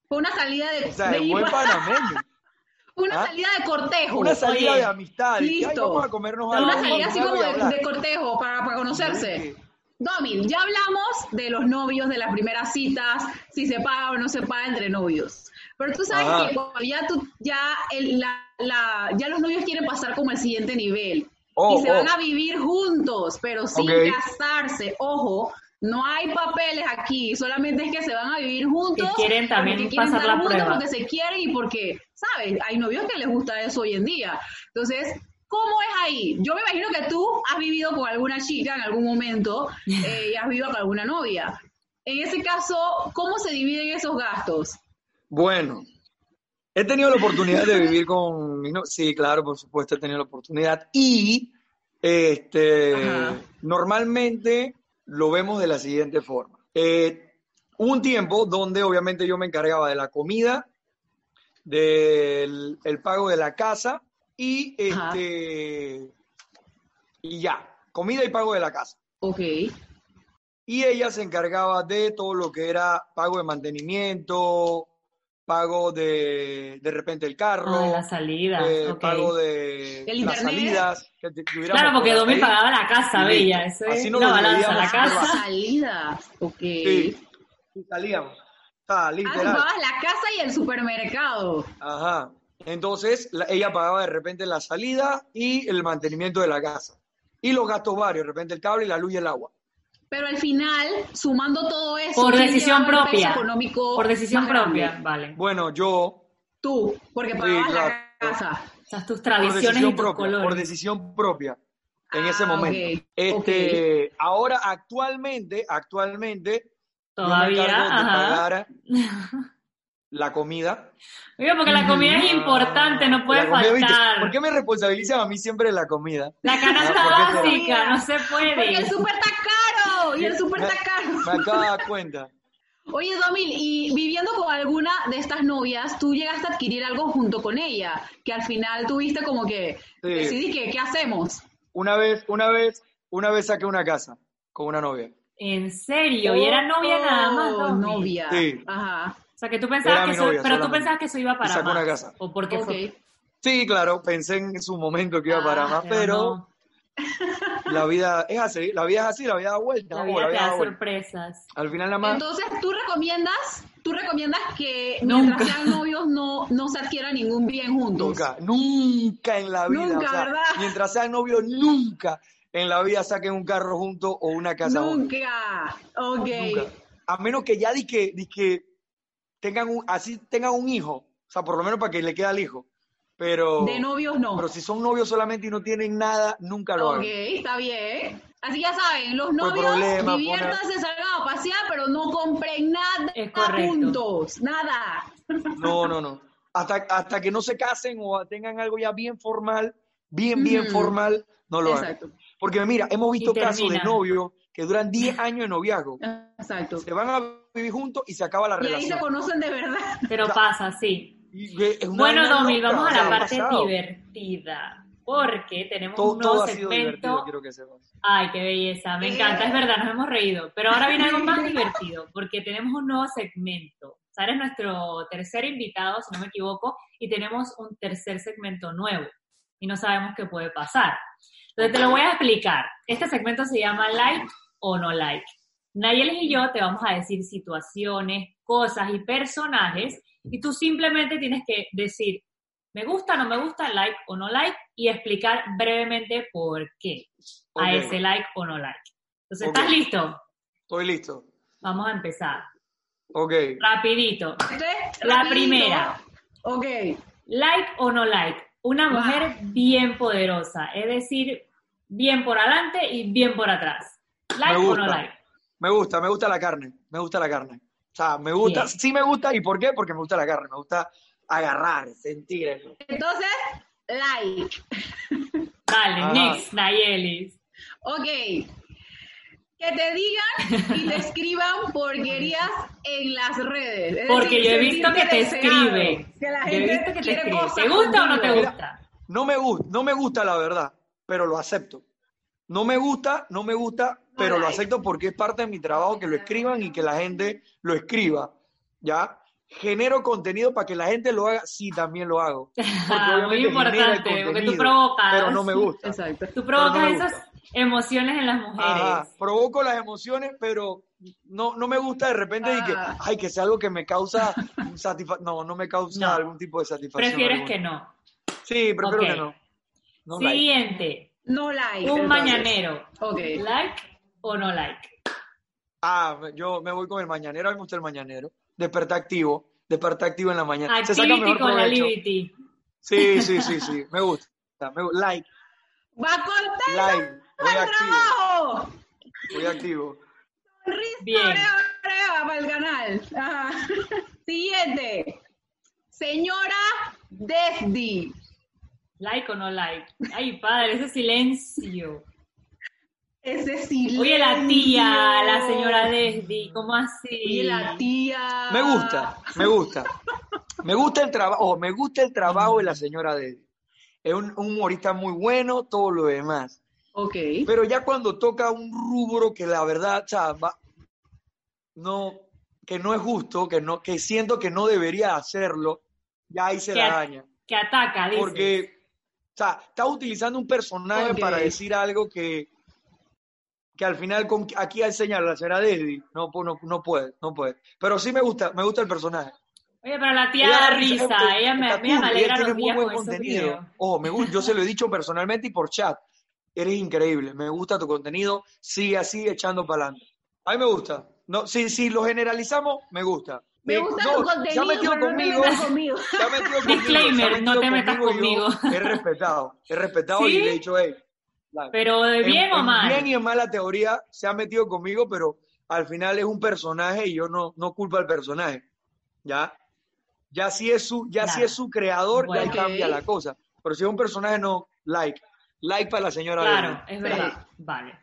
Fue una salida de, O sea, de- en buen panameño. una ¿Ah? salida de cortejo. Una salida Oye, de amistad. y que, "Ay, listo. vamos a comernos No, algo. una salida así como algo y de, hablar". de cortejo para, para conocerse. Sí. Domi, ya hablamos de los novios, de las primeras citas, si se paga o no se paga entre novios. Pero tú sabes Ajá. que cuando ya, tú, ya, el- la, la- ya los novios quieren pasar como el siguiente nivel. Oh, y se oh. van a vivir juntos, pero sin casarse. Ojo, no hay papeles aquí, solamente es que se van a vivir juntos. Que quieren también porque quieren pasar estar la juntos, prueba. Porque se quieren y porque, ¿sabes? Hay novios que les gusta eso hoy en día. Entonces, ¿cómo es ahí? Yo me imagino que tú has vivido con alguna chica en algún momento eh, y has vivido con alguna novia. En ese caso, ¿cómo se dividen esos gastos? Bueno, he tenido la oportunidad de vivir con mi no- Sí, claro, por supuesto, he tenido la oportunidad. Y este, Ajá. normalmente lo vemos de la siguiente forma. Eh, un tiempo donde obviamente yo me encargaba de la comida, del el pago de la casa y este y ya, comida y pago de la casa. Ok. Y ella se encargaba de todo lo que era pago de mantenimiento, pago de de repente el carro, Ah, la salida, eh, pago de El las salidas. Que tuviéramos Claro, porque por Domi pagaba la casa, bella. Eso es Así una lo balanza, la casa. Salidas. Ok. Sí, y salíamos. Ah, Ah, pagabas la casa y el supermercado. Ajá. Entonces, la- ella pagaba de repente la salida y el mantenimiento de la casa. Y los gastos varios, de repente el cable y la luz y el agua. Pero al final, sumando todo eso, Por ¿quién decisión propia. económico Por decisión propia, vale. Bueno, yo, Tú, porque pagabas claro. la casa. O sea, tus por tradiciones y decisión tus propia, por decisión propia, en Ah, ese momento. ok, Este, ahora actualmente, actualmente, Todavía, yo me encargo de ajá. pagar la comida. Oiga, porque la comida es importante, no puede faltar. ¿Por qué me responsabilizan a mí siempre de la comida? La canasta Ah, ¿por qué básica, no se Porque el puede. súper está caro y el súper está caro. me acabo de dar cuenta. Oye, Domil, y viviendo con alguna de estas novias, tú llegaste a adquirir algo junto con ella, que al final tuviste como que Sí. decidí que, ¿qué hacemos? Una vez, una vez, una vez saqué una casa con una novia. En serio, y era novia nada más, Oh, novia. Sí. Ajá. O sea, que tú pensabas que eso, novia pero tú pensabas que eso iba para sacó más. una casa. O porque Ok. fue. Sí, claro, pensé en su momento que iba para Ah, más, pero no, la vida es así, la vida es así, la vida da vuelta. la oh, vida te da da vuelta. sorpresas. Al final nada más, Entonces, ¿tú recomiendas, tú recomiendas que Nunca. mientras sean novios no, no se adquiera ningún bien juntos? nunca, nunca en la vida, Nunca, o sea, ¿verdad? mientras sean novios, nunca en la vida saquen un carro juntos o una casa juntos. Nunca. Ok. Nunca. A menos que ya di que, di que tengan un, así tengan un hijo, o sea, por lo menos para que le quede al hijo. Pero, De novios no. pero si son novios solamente y no tienen nada, nunca lo Ok, hagan. está bien. Así ya saben, los No novios problema, diviértanse, salgan a pasear, pero no compren nada juntos. Nada. No, no, no. Hasta, hasta que no se casen o tengan algo ya bien formal, bien, bien formal, no lo hagan. Exacto. Porque mira, hemos visto casos de novios que duran 10 años de noviazgo. Exacto. Se van a vivir juntos y se acaba la Y ahí se relación. conocen de verdad. Pero pasa, sí. Y es Bueno, Domi, loca, vamos a la parte pasado. divertida. Porque tenemos Todo, un nuevo todo ha sido divertido, segmento. quiero que sepas. Ay, qué belleza, me encanta, es verdad, nos hemos reído. Pero ahora viene algo más divertido, porque tenemos un nuevo segmento. O sea, eres nuestro tercer invitado, si no me equivoco, y tenemos un tercer segmento nuevo. Y no sabemos qué puede pasar. Entonces te lo voy a explicar. Este segmento se llama Like o No Like. Nayeles y yo te vamos a decir situaciones, cosas y personajes, y tú simplemente tienes que decir me gusta, no me gusta, like o no like, y explicar brevemente por qué a ese like o no like. Entonces. ¿estás listo? Estoy listo. Vamos a empezar. Ok. Rapidito. La rapidito. primera. Ok. Like o no like. Una mujer bien poderosa, es decir, bien por adelante y bien por atrás. Like Me o gusta. no like. Me gusta, me gusta la carne. Me gusta la carne. O sea, me gusta, Bien. sí me gusta. ¿Y por qué? Porque me gusta la carne. Me gusta agarrar, sentir eso. Entonces, like. Dale, next, Nayelis. Ok. Que te digan y te escriban porquerías en las redes. Es Porque decir, yo he visto que te escriben. Que la Yo he gente visto que te cosas ¿Te gusta o no te gusta? No me gusta, no me gusta la verdad, pero lo acepto. No me gusta, no me gusta, pero lo acepto porque es parte de mi trabajo que lo escriban y que la gente lo escriba. ¿Ya? Genero contenido para que la gente lo haga, sí, también lo hago. Ah, Muy importante, porque tú provocas. Pero no me gusta. Exacto. Tú provocas no esas emociones en las mujeres. Ajá, provoco las emociones, pero no, no me gusta de repente y que, Ah. ay, que sea algo que me causa satisfacción. No, no me causa No. algún tipo de satisfacción. Prefieres alguna. que no. Sí, prefiero que no. No like. Siguiente, No like. un entonces. mañanero. Ok. ¿Like o no like? Ah, yo me voy con el mañanero, a mí me gusta el mañanero. Despertar activo, despertar activo en la mañana. Se saca Activity mejor con la. Liberty. Sí, sí, sí, sí, me gusta. Me gusta. Like, Va contento like, voy al activo, trabajo. voy activo. Sonrisa Bien. breva, breva para el canal. Ajá. Siguiente. Señora Desdi. ¿Like o no like? Ay, padre, ese silencio. Ese silencio. Oye, la tía, la señora Desdi, ¿cómo así? Oye, la tía. Me gusta, me gusta. Me gusta el trabajo, me gusta el trabajo de la señora Deddy. Es un, un humorista muy bueno, todo lo demás. Ok. Pero ya cuando toca un rubro que la verdad, o sea, va- no, que no es justo, que no, que siento que no debería hacerlo, ya ahí se Que la daña. Que ataca, dice. Porque, o sea, está utilizando un personaje para decir algo que, que al final con, aquí enseña a la señora Deddy. No, pu- no, no puede, no puede. Pero sí me gusta, me gusta el personaje. Oye, pero la tía Ella da risa, ella me, ella me alegra tiene los muy días buen con contenido. Ojo, me gusta, yo se lo he dicho personalmente y por chat. Eres increíble, me gusta tu contenido, sigue así echando para adelante. A mí me gusta. No, si, si lo generalizamos, me gusta. Me gusta no, tu se ha contenido, metido pero no te conmigo, metas conmigo. se ha metido conmigo, Disclaimer, se ha no metido te metas yo conmigo. He respetado, he respetado ¿Sí? y le he dicho, hey, Pero de en- bien o mal. bien y en mala teoría se ha metido conmigo, pero al final es un personaje y yo no, no culpo al personaje. ¿Ya? Ya si es su, ya si Claro. es su creador, ya cambia la cosa. Pero si es un personaje, no, like. Like para la señora Claro, Belén. es verdad. Vale.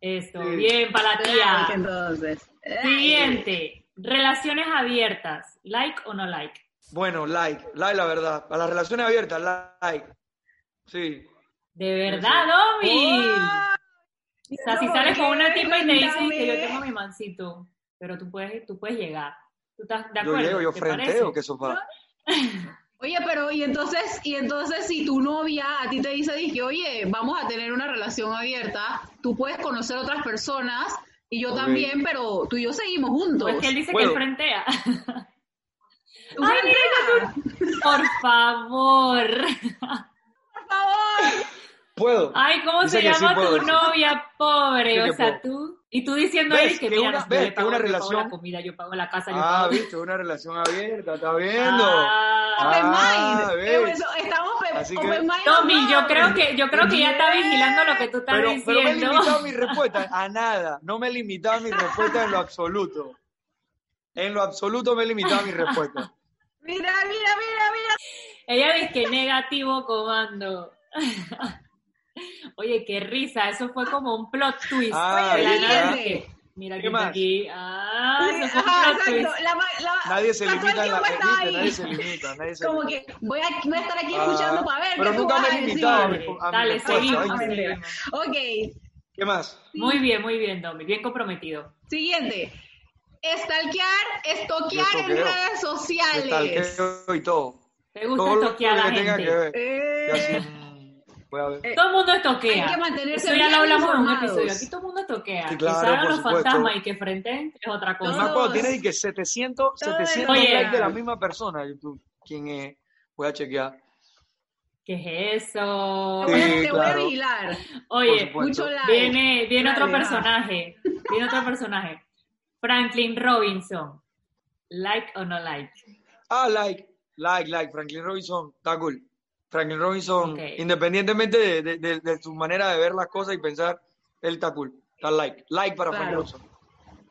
Esto, Sí. bien para la Like, tía. entonces. Siguiente. Relaciones abiertas. ¿Like o no like? Bueno, like, like la verdad. Para las relaciones abiertas, like. Sí. De verdad, Domi. O sea, si sales con una tipa y te dicen que yo tengo mi mancito, pero tú puedes, tú puedes llegar. ¿Tú estás de Yo llego, yo ¿Te frenteo, que eso para. Oye, pero y entonces, y entonces si tu novia a ti te dice, dije, oye, vamos a tener una relación abierta, tú puedes conocer otras personas y yo también, pero tú y yo seguimos juntos. Pues que él dice que él frentea. ¿Tú Ay, frenteas? Por favor. por favor. Puedo. Ay, ¿cómo Dice se sí llama puedo, tu novia, pobre? Dice O sea, puedo. tú. Y tú diciendo ¿Ves? él que Que mira, una- yo ves? Que pago- una yo pago relación- la comida, yo pago la casa, yo Ah, pago. viste, una relación abierta, ¿estás viendo? Ah. Open Ah, mind. ves. Eso, Estamos Así que- open mind. Tommy, yo creo que, yo creo que ya está vigilando lo que tú estás Pero, pero me he diciendo. limitado mi respuesta a nada. No me he limitado mi respuesta en lo absoluto. En lo absoluto me he limitado a mi respuesta. Mira, mira, mira, mira. Ella dice que negativo comando. Oye, qué risa, eso fue como un plot twist. Ah, de la que, Mira ¿Qué quién está más? aquí. Ah, eso fue un Ajá, plot twist. exacto. La, ma- la- Nadie se limita en la. Nadie se limita, nadie se Como limita. que voy a, voy a estar aquí Ah, escuchando para ver pero nunca me he a limitado a mi- Dale, a seguimos. Ok, ¿Qué más? Muy bien, muy bien, Domi, bien comprometido. siguiente. Stalkear, estoquear en redes sociales. Stalkeo y todo. ¿Te gusta Todo lo que estoquear a la tenga que ver. Eh, Eh, Todo el mundo Hay estoquea. que mantenerse Eso ya lo hablamos en un episodio. Aquí todo el mundo estoquea. Sí, que claro, salgan por los supuesto. fantasmas y que frenten es otra más cosa. Todos. cuando tienes que 700, Todo 700 el likes de la misma persona. Y tú, ¿quién es? Voy a chequear. ¿Qué es eso? Te voy a- Sí, te voy a claro. vigilar. Oye. Mucho like. viene, viene otro personaje. Viene otro personaje. Franklin Robinson. ¿Like o no like? Ah, like, like, like. Franklin Robinson, está cool. Franklin Robinson, independientemente de, de- de- de su manera de ver las cosas y pensar, él está cool. Está like. Like para Franklin Claro. Robinson.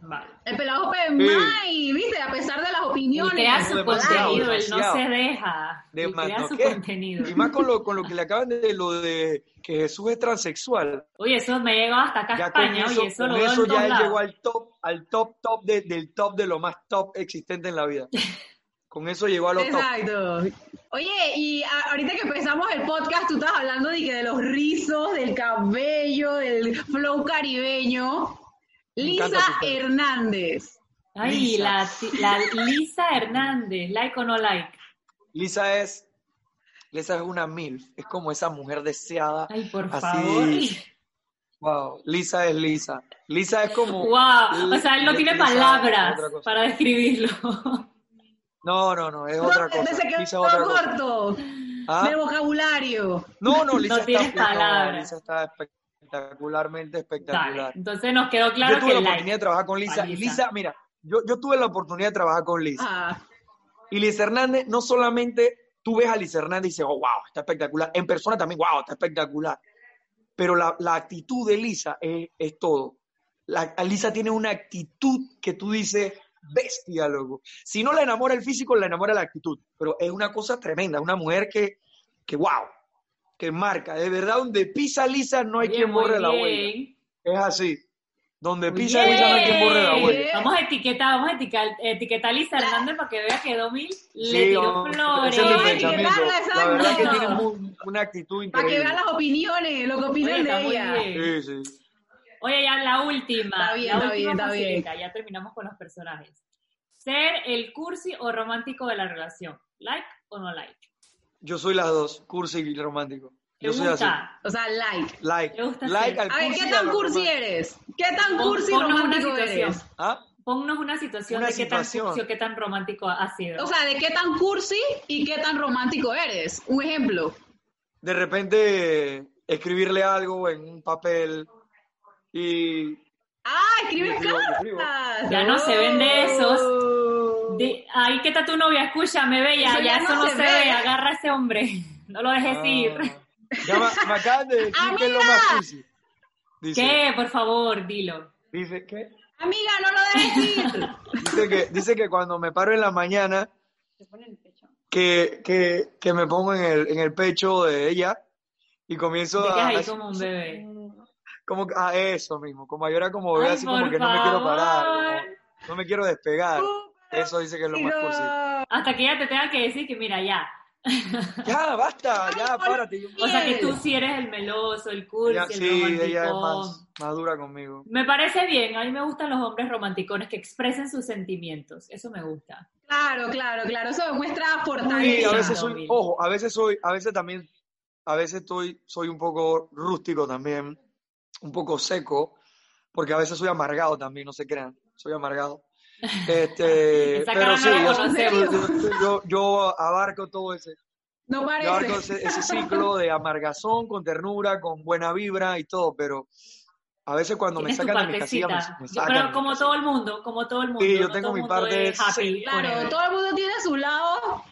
Vale. El pelado open Sí. ¿viste? A pesar de las opiniones. crea su contenido, él no se deja. Crea ¿no su qué? contenido. Y más con lo, con lo que le acaban de lo de que Jesús es transexual. Oye, eso me llegó hasta acá a Ya España. eso, Oye, eso lo eso ya él llegó al top, al top, top de- del top de lo más top existente en la vida. Con eso llegó a los top. Exacto. Oye, y ahorita que empezamos el podcast, tú estás hablando de, que de los rizos, del cabello, del flow caribeño. Lisa. Hernández. Ay, Lisa. la, la Lisa Hernández. ¿Like o no like? Lisa es, Lisa es una MILF, es como esa mujer deseada. Ay, por Así. favor. Wow, Lisa es Lisa. Lisa es como. Wow, o sea, él no tiene palabras para describirlo. No, no, no, es otra cosa. Se quedó cosa. corto ¿Ah? de vocabulario. No, no, Lisa No está, tienes no, palabras. Lisa está espectacularmente espectacular. Dale, entonces nos quedó claro yo tuve que la like. oportunidad de trabajar con Lisa. Y Lisa. Lisa, mira, yo, yo tuve la oportunidad de trabajar con Lisa. Ah, Y Lisa Hernández, no solamente tú ves a Lisa Hernández y dices, oh, wow, está espectacular. En persona también, wow, está espectacular. Pero la, la actitud de Lisa es, es todo. La, Lisa tiene una actitud que tú dices, bestia, loco. Si no la enamora el físico, la enamora la actitud. Pero es una cosa tremenda, una mujer que, que wow, que marca. De verdad, donde pisa Lisa no hay quien borre la huella. Es así. Donde pisa Lisa no hay quien borre la huella. Vamos a etiquetar, vamos a etiquetar, etiquetar a Lisa Hernández para que vea que Domi le Sí, tiró flores. ese es mi Ay, pensamiento. etiquetarla, La verdad que exacto. tiene muy- una actitud para que vean las opiniones, lo que opinan de ella. Sí, sí. Oye, ya la última. Está bien, la está última bien, está bien. Ya terminamos con los personajes. Ser el cursi o romántico de la relación. ¿Like o no like? Yo soy las dos, cursi y romántico. ¿Te Yo soy así. gusta? O sea, like. Like. ¿Te gusta like ser? al A ver, ¿qué tan cursi eres? ¿Qué tan Pon- cursi y romántico situación. eres? ¿Ah? Ponnos una situación Una de qué tan cursi o qué tan romántico ha sido. O sea, ¿de qué tan cursi y qué tan romántico eres? Un ejemplo. De repente escribirle algo en un papel y Ah, escribes cartas. Ya no se ven de esos. Oh. De- ahí que está tu novia, escúchame, bella, Eso ya ya eso no no se se ve. ve, agarra a ese hombre, no lo dejes Ah. ir. Ya me, me acaban de decir que es lo Amiga. más cursi. Dice, ¿Qué? Por favor, dilo. Dice, ¿qué? Amiga, no lo dejes ir. Dice que, dice que cuando me paro en la mañana, que, que, que me pongo en el, en el pecho de ella y comienzo a... ahí como un bebé. Como que- ah, eso mismo, como yo era como bebé, así como que no me quiero parar, como, no me quiero despegar. Eso dice que es lo más cursi. Hasta que ella te tenga que decir que mira, ya. Ya, basta, ya, párate. Yo- O sea que tú sí eres el meloso, el cursi, Ya, el sí, ella es más, más dura conmigo. Me parece bien, a mí me gustan los hombres romanticones que expresen sus sentimientos, eso me gusta. Claro, claro, claro. Eso muestra Sí, fortaleza. a veces soy, ojo, a veces soy, a veces también, a veces estoy, soy un poco rústico también, un poco seco, porque a veces soy amargado también, no se crean, soy amargado. Este, pero sí, yo, yo- yo- abarco todo ese, No yo abarco ese, ese ciclo de amargazón, con ternura, con buena vibra y todo, pero a veces cuando me sacan de mi casilla, me, me sacan. pero como todo el mundo, como todo el mundo. Sí, yo no tengo mi parte sí. Claro, todo el mundo tiene su lado,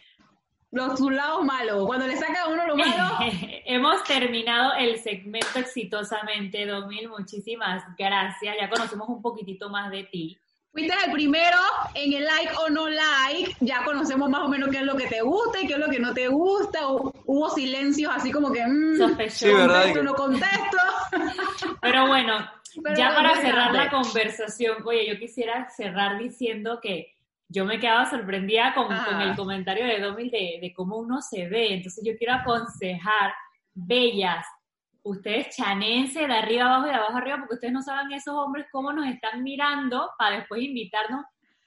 los, sus lados malos. Cuando le saca a uno lo malo, Hemos terminado el segmento exitosamente, Domil. Muchísimas gracias. Ya conocemos un poquitito más de ti. fuiste el primero en el like o no like. Ya conocemos más o menos qué es lo que te gusta y qué es lo que no te gusta. Hubo silencios así como que, mm, Sospechoso. Sí, contesto, no contesto. Pero bueno, Pero ya para cerrar la conversación, oye, yo quisiera cerrar diciendo que yo me quedaba sorprendida con, el comentario de Domil de, de cómo uno se ve. Entonces yo quiero aconsejar, bellas, ustedes chanense de arriba abajo y de abajo arriba, porque ustedes no saben esos hombres cómo nos están mirando para después invitarnos.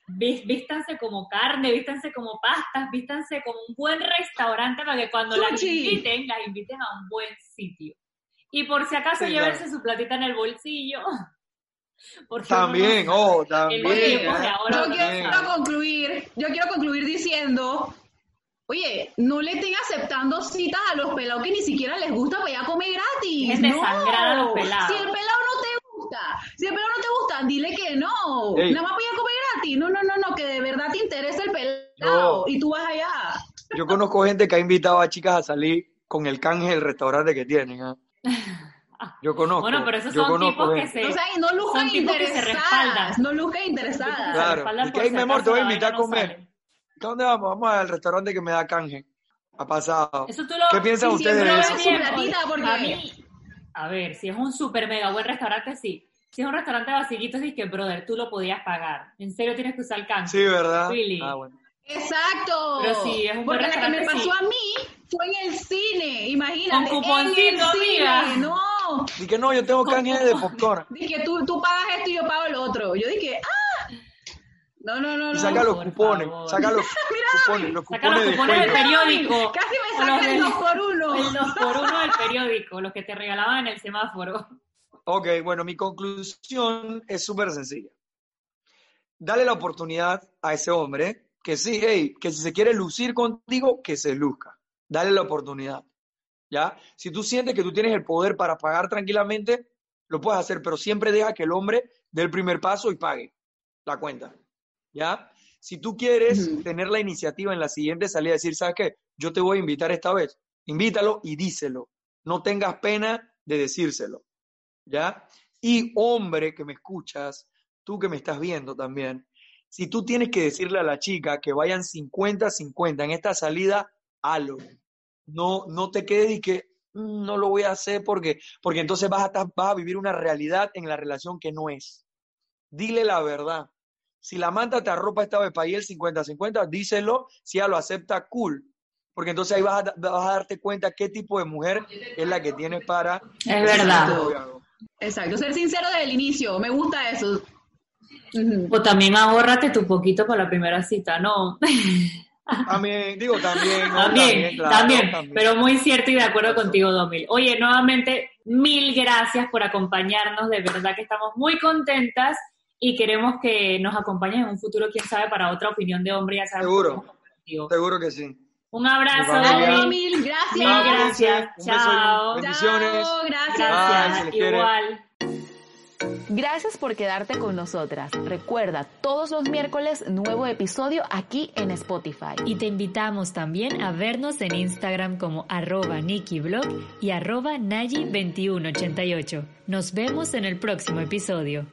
Ví- Vístanse como carne, vístanse como pastas, vístanse como un buen restaurante para que cuando las inviten, las inviten a un buen sitio. Y por si acaso Sí, llevarse su platita en el bolsillo. Porque También, no oh, también. ¿eh? ahora, Yo También. quiero concluir, yo quiero concluir diciendo, oye, no le estén aceptando citas a los pelados que ni siquiera les gusta para ir a comer gratis. De no. a los pelados. Si el pelado no te gusta, si el pelado no te gusta, dile que no. Ey. Nada más para ir a comer gratis. No, no, no, no, que de verdad te interesa el pelado No. y tú vas allá. Yo conozco gente que ha invitado a chicas a salir con el canje del restaurante que tienen. ¿ah? Yo conozco. Bueno, pero esos yo son conozco tipos que se... O sea, y no luzcan son tipos que se interesadas. respaldan. No luzcan interesadas. Claro. ¿Y qué, si mi amor? Te voy a invitar a comer. sale. ¿A dónde vamos? Vamos al restaurante que me da canje. Ha pasado. Eso tú lo... ¿Qué piensan ustedes de eso? su platita, porque- A mí, a ver, si es un super mega buen restaurante, sí. Si es un restaurante vacillito, sí que, brother, tú lo podías pagar. En serio tienes que usar el canje. Sí, ¿verdad? Really. Ah, bueno. Exacto. Pero sí, es un buen Porque la que me pasó sí. a mí fue en el cine, imagínate. Con en cuponcito, el cine, amiga. no. Y que no, yo tengo canje de popcorn. Dije, tú, tú pagas esto y yo pago el otro. Yo dije, ah. No, no, no, Y no. saca los cupones. Saca los cupones. Los Saca los cupones de cupones del periódico. Casi me saca el del- dos por uno. El 2 por 1 del periódico, los que te regalaban en el semáforo. Ok, bueno, mi conclusión es súper sencilla. Dale la oportunidad a ese hombre que sí, hey, que si se quiere lucir contigo, que se luzca. Dale la oportunidad. ¿Ya? Si tú sientes que tú tienes el poder para pagar tranquilamente, lo puedes hacer, pero siempre deja que el hombre dé el primer paso y pague la cuenta. ¿Ya? Si tú quieres tener la iniciativa en la siguiente salida, decir, ¿sabes qué? Yo te voy a invitar esta vez. Invítalo y díselo. No tengas pena de decírselo. ¿ya? Y hombre que me escuchas, tú que me estás viendo también, si tú tienes que decirle a la chica que vayan 50-50 en esta salida, halo. No, no te quedes y que "Mm, no lo voy a hacer porque, porque entonces vas a, estar- vas a vivir una realidad en la relación que no es. Dile la verdad. Si la manta te arropa esta vez para ir el 50-50, díselo. Si ella lo acepta, cool. Porque entonces ahí vas a, vas a darte cuenta qué tipo de mujer es la que tienes para... Es verdad. Exacto, ser sincero desde el inicio. Me gusta eso. O también ahórrate tu poquito para la primera cita, ¿no? También, digo, también. ¿no? También, claro, también, pero muy cierto y de acuerdo contigo, Domil. Oye, nuevamente, mil gracias por acompañarnos, de verdad que estamos muy contentas y queremos que nos acompañes en un futuro, quién sabe, para otra opinión de hombre, ya sabes. Seguro. Seguro que sí. Un abrazo, Domil. mil gracias. Mil gracias. un beso y Chao. bendiciones. Chao, gracias. Bye, Gracias, igual. Gracias por quedarte con nosotras. Recuerda, todos los miércoles nuevo episodio aquí en Spotify. Y te invitamos también a vernos en Instagram como arroba NikiBlog y arroba Nayi2188. Nos vemos en el próximo episodio.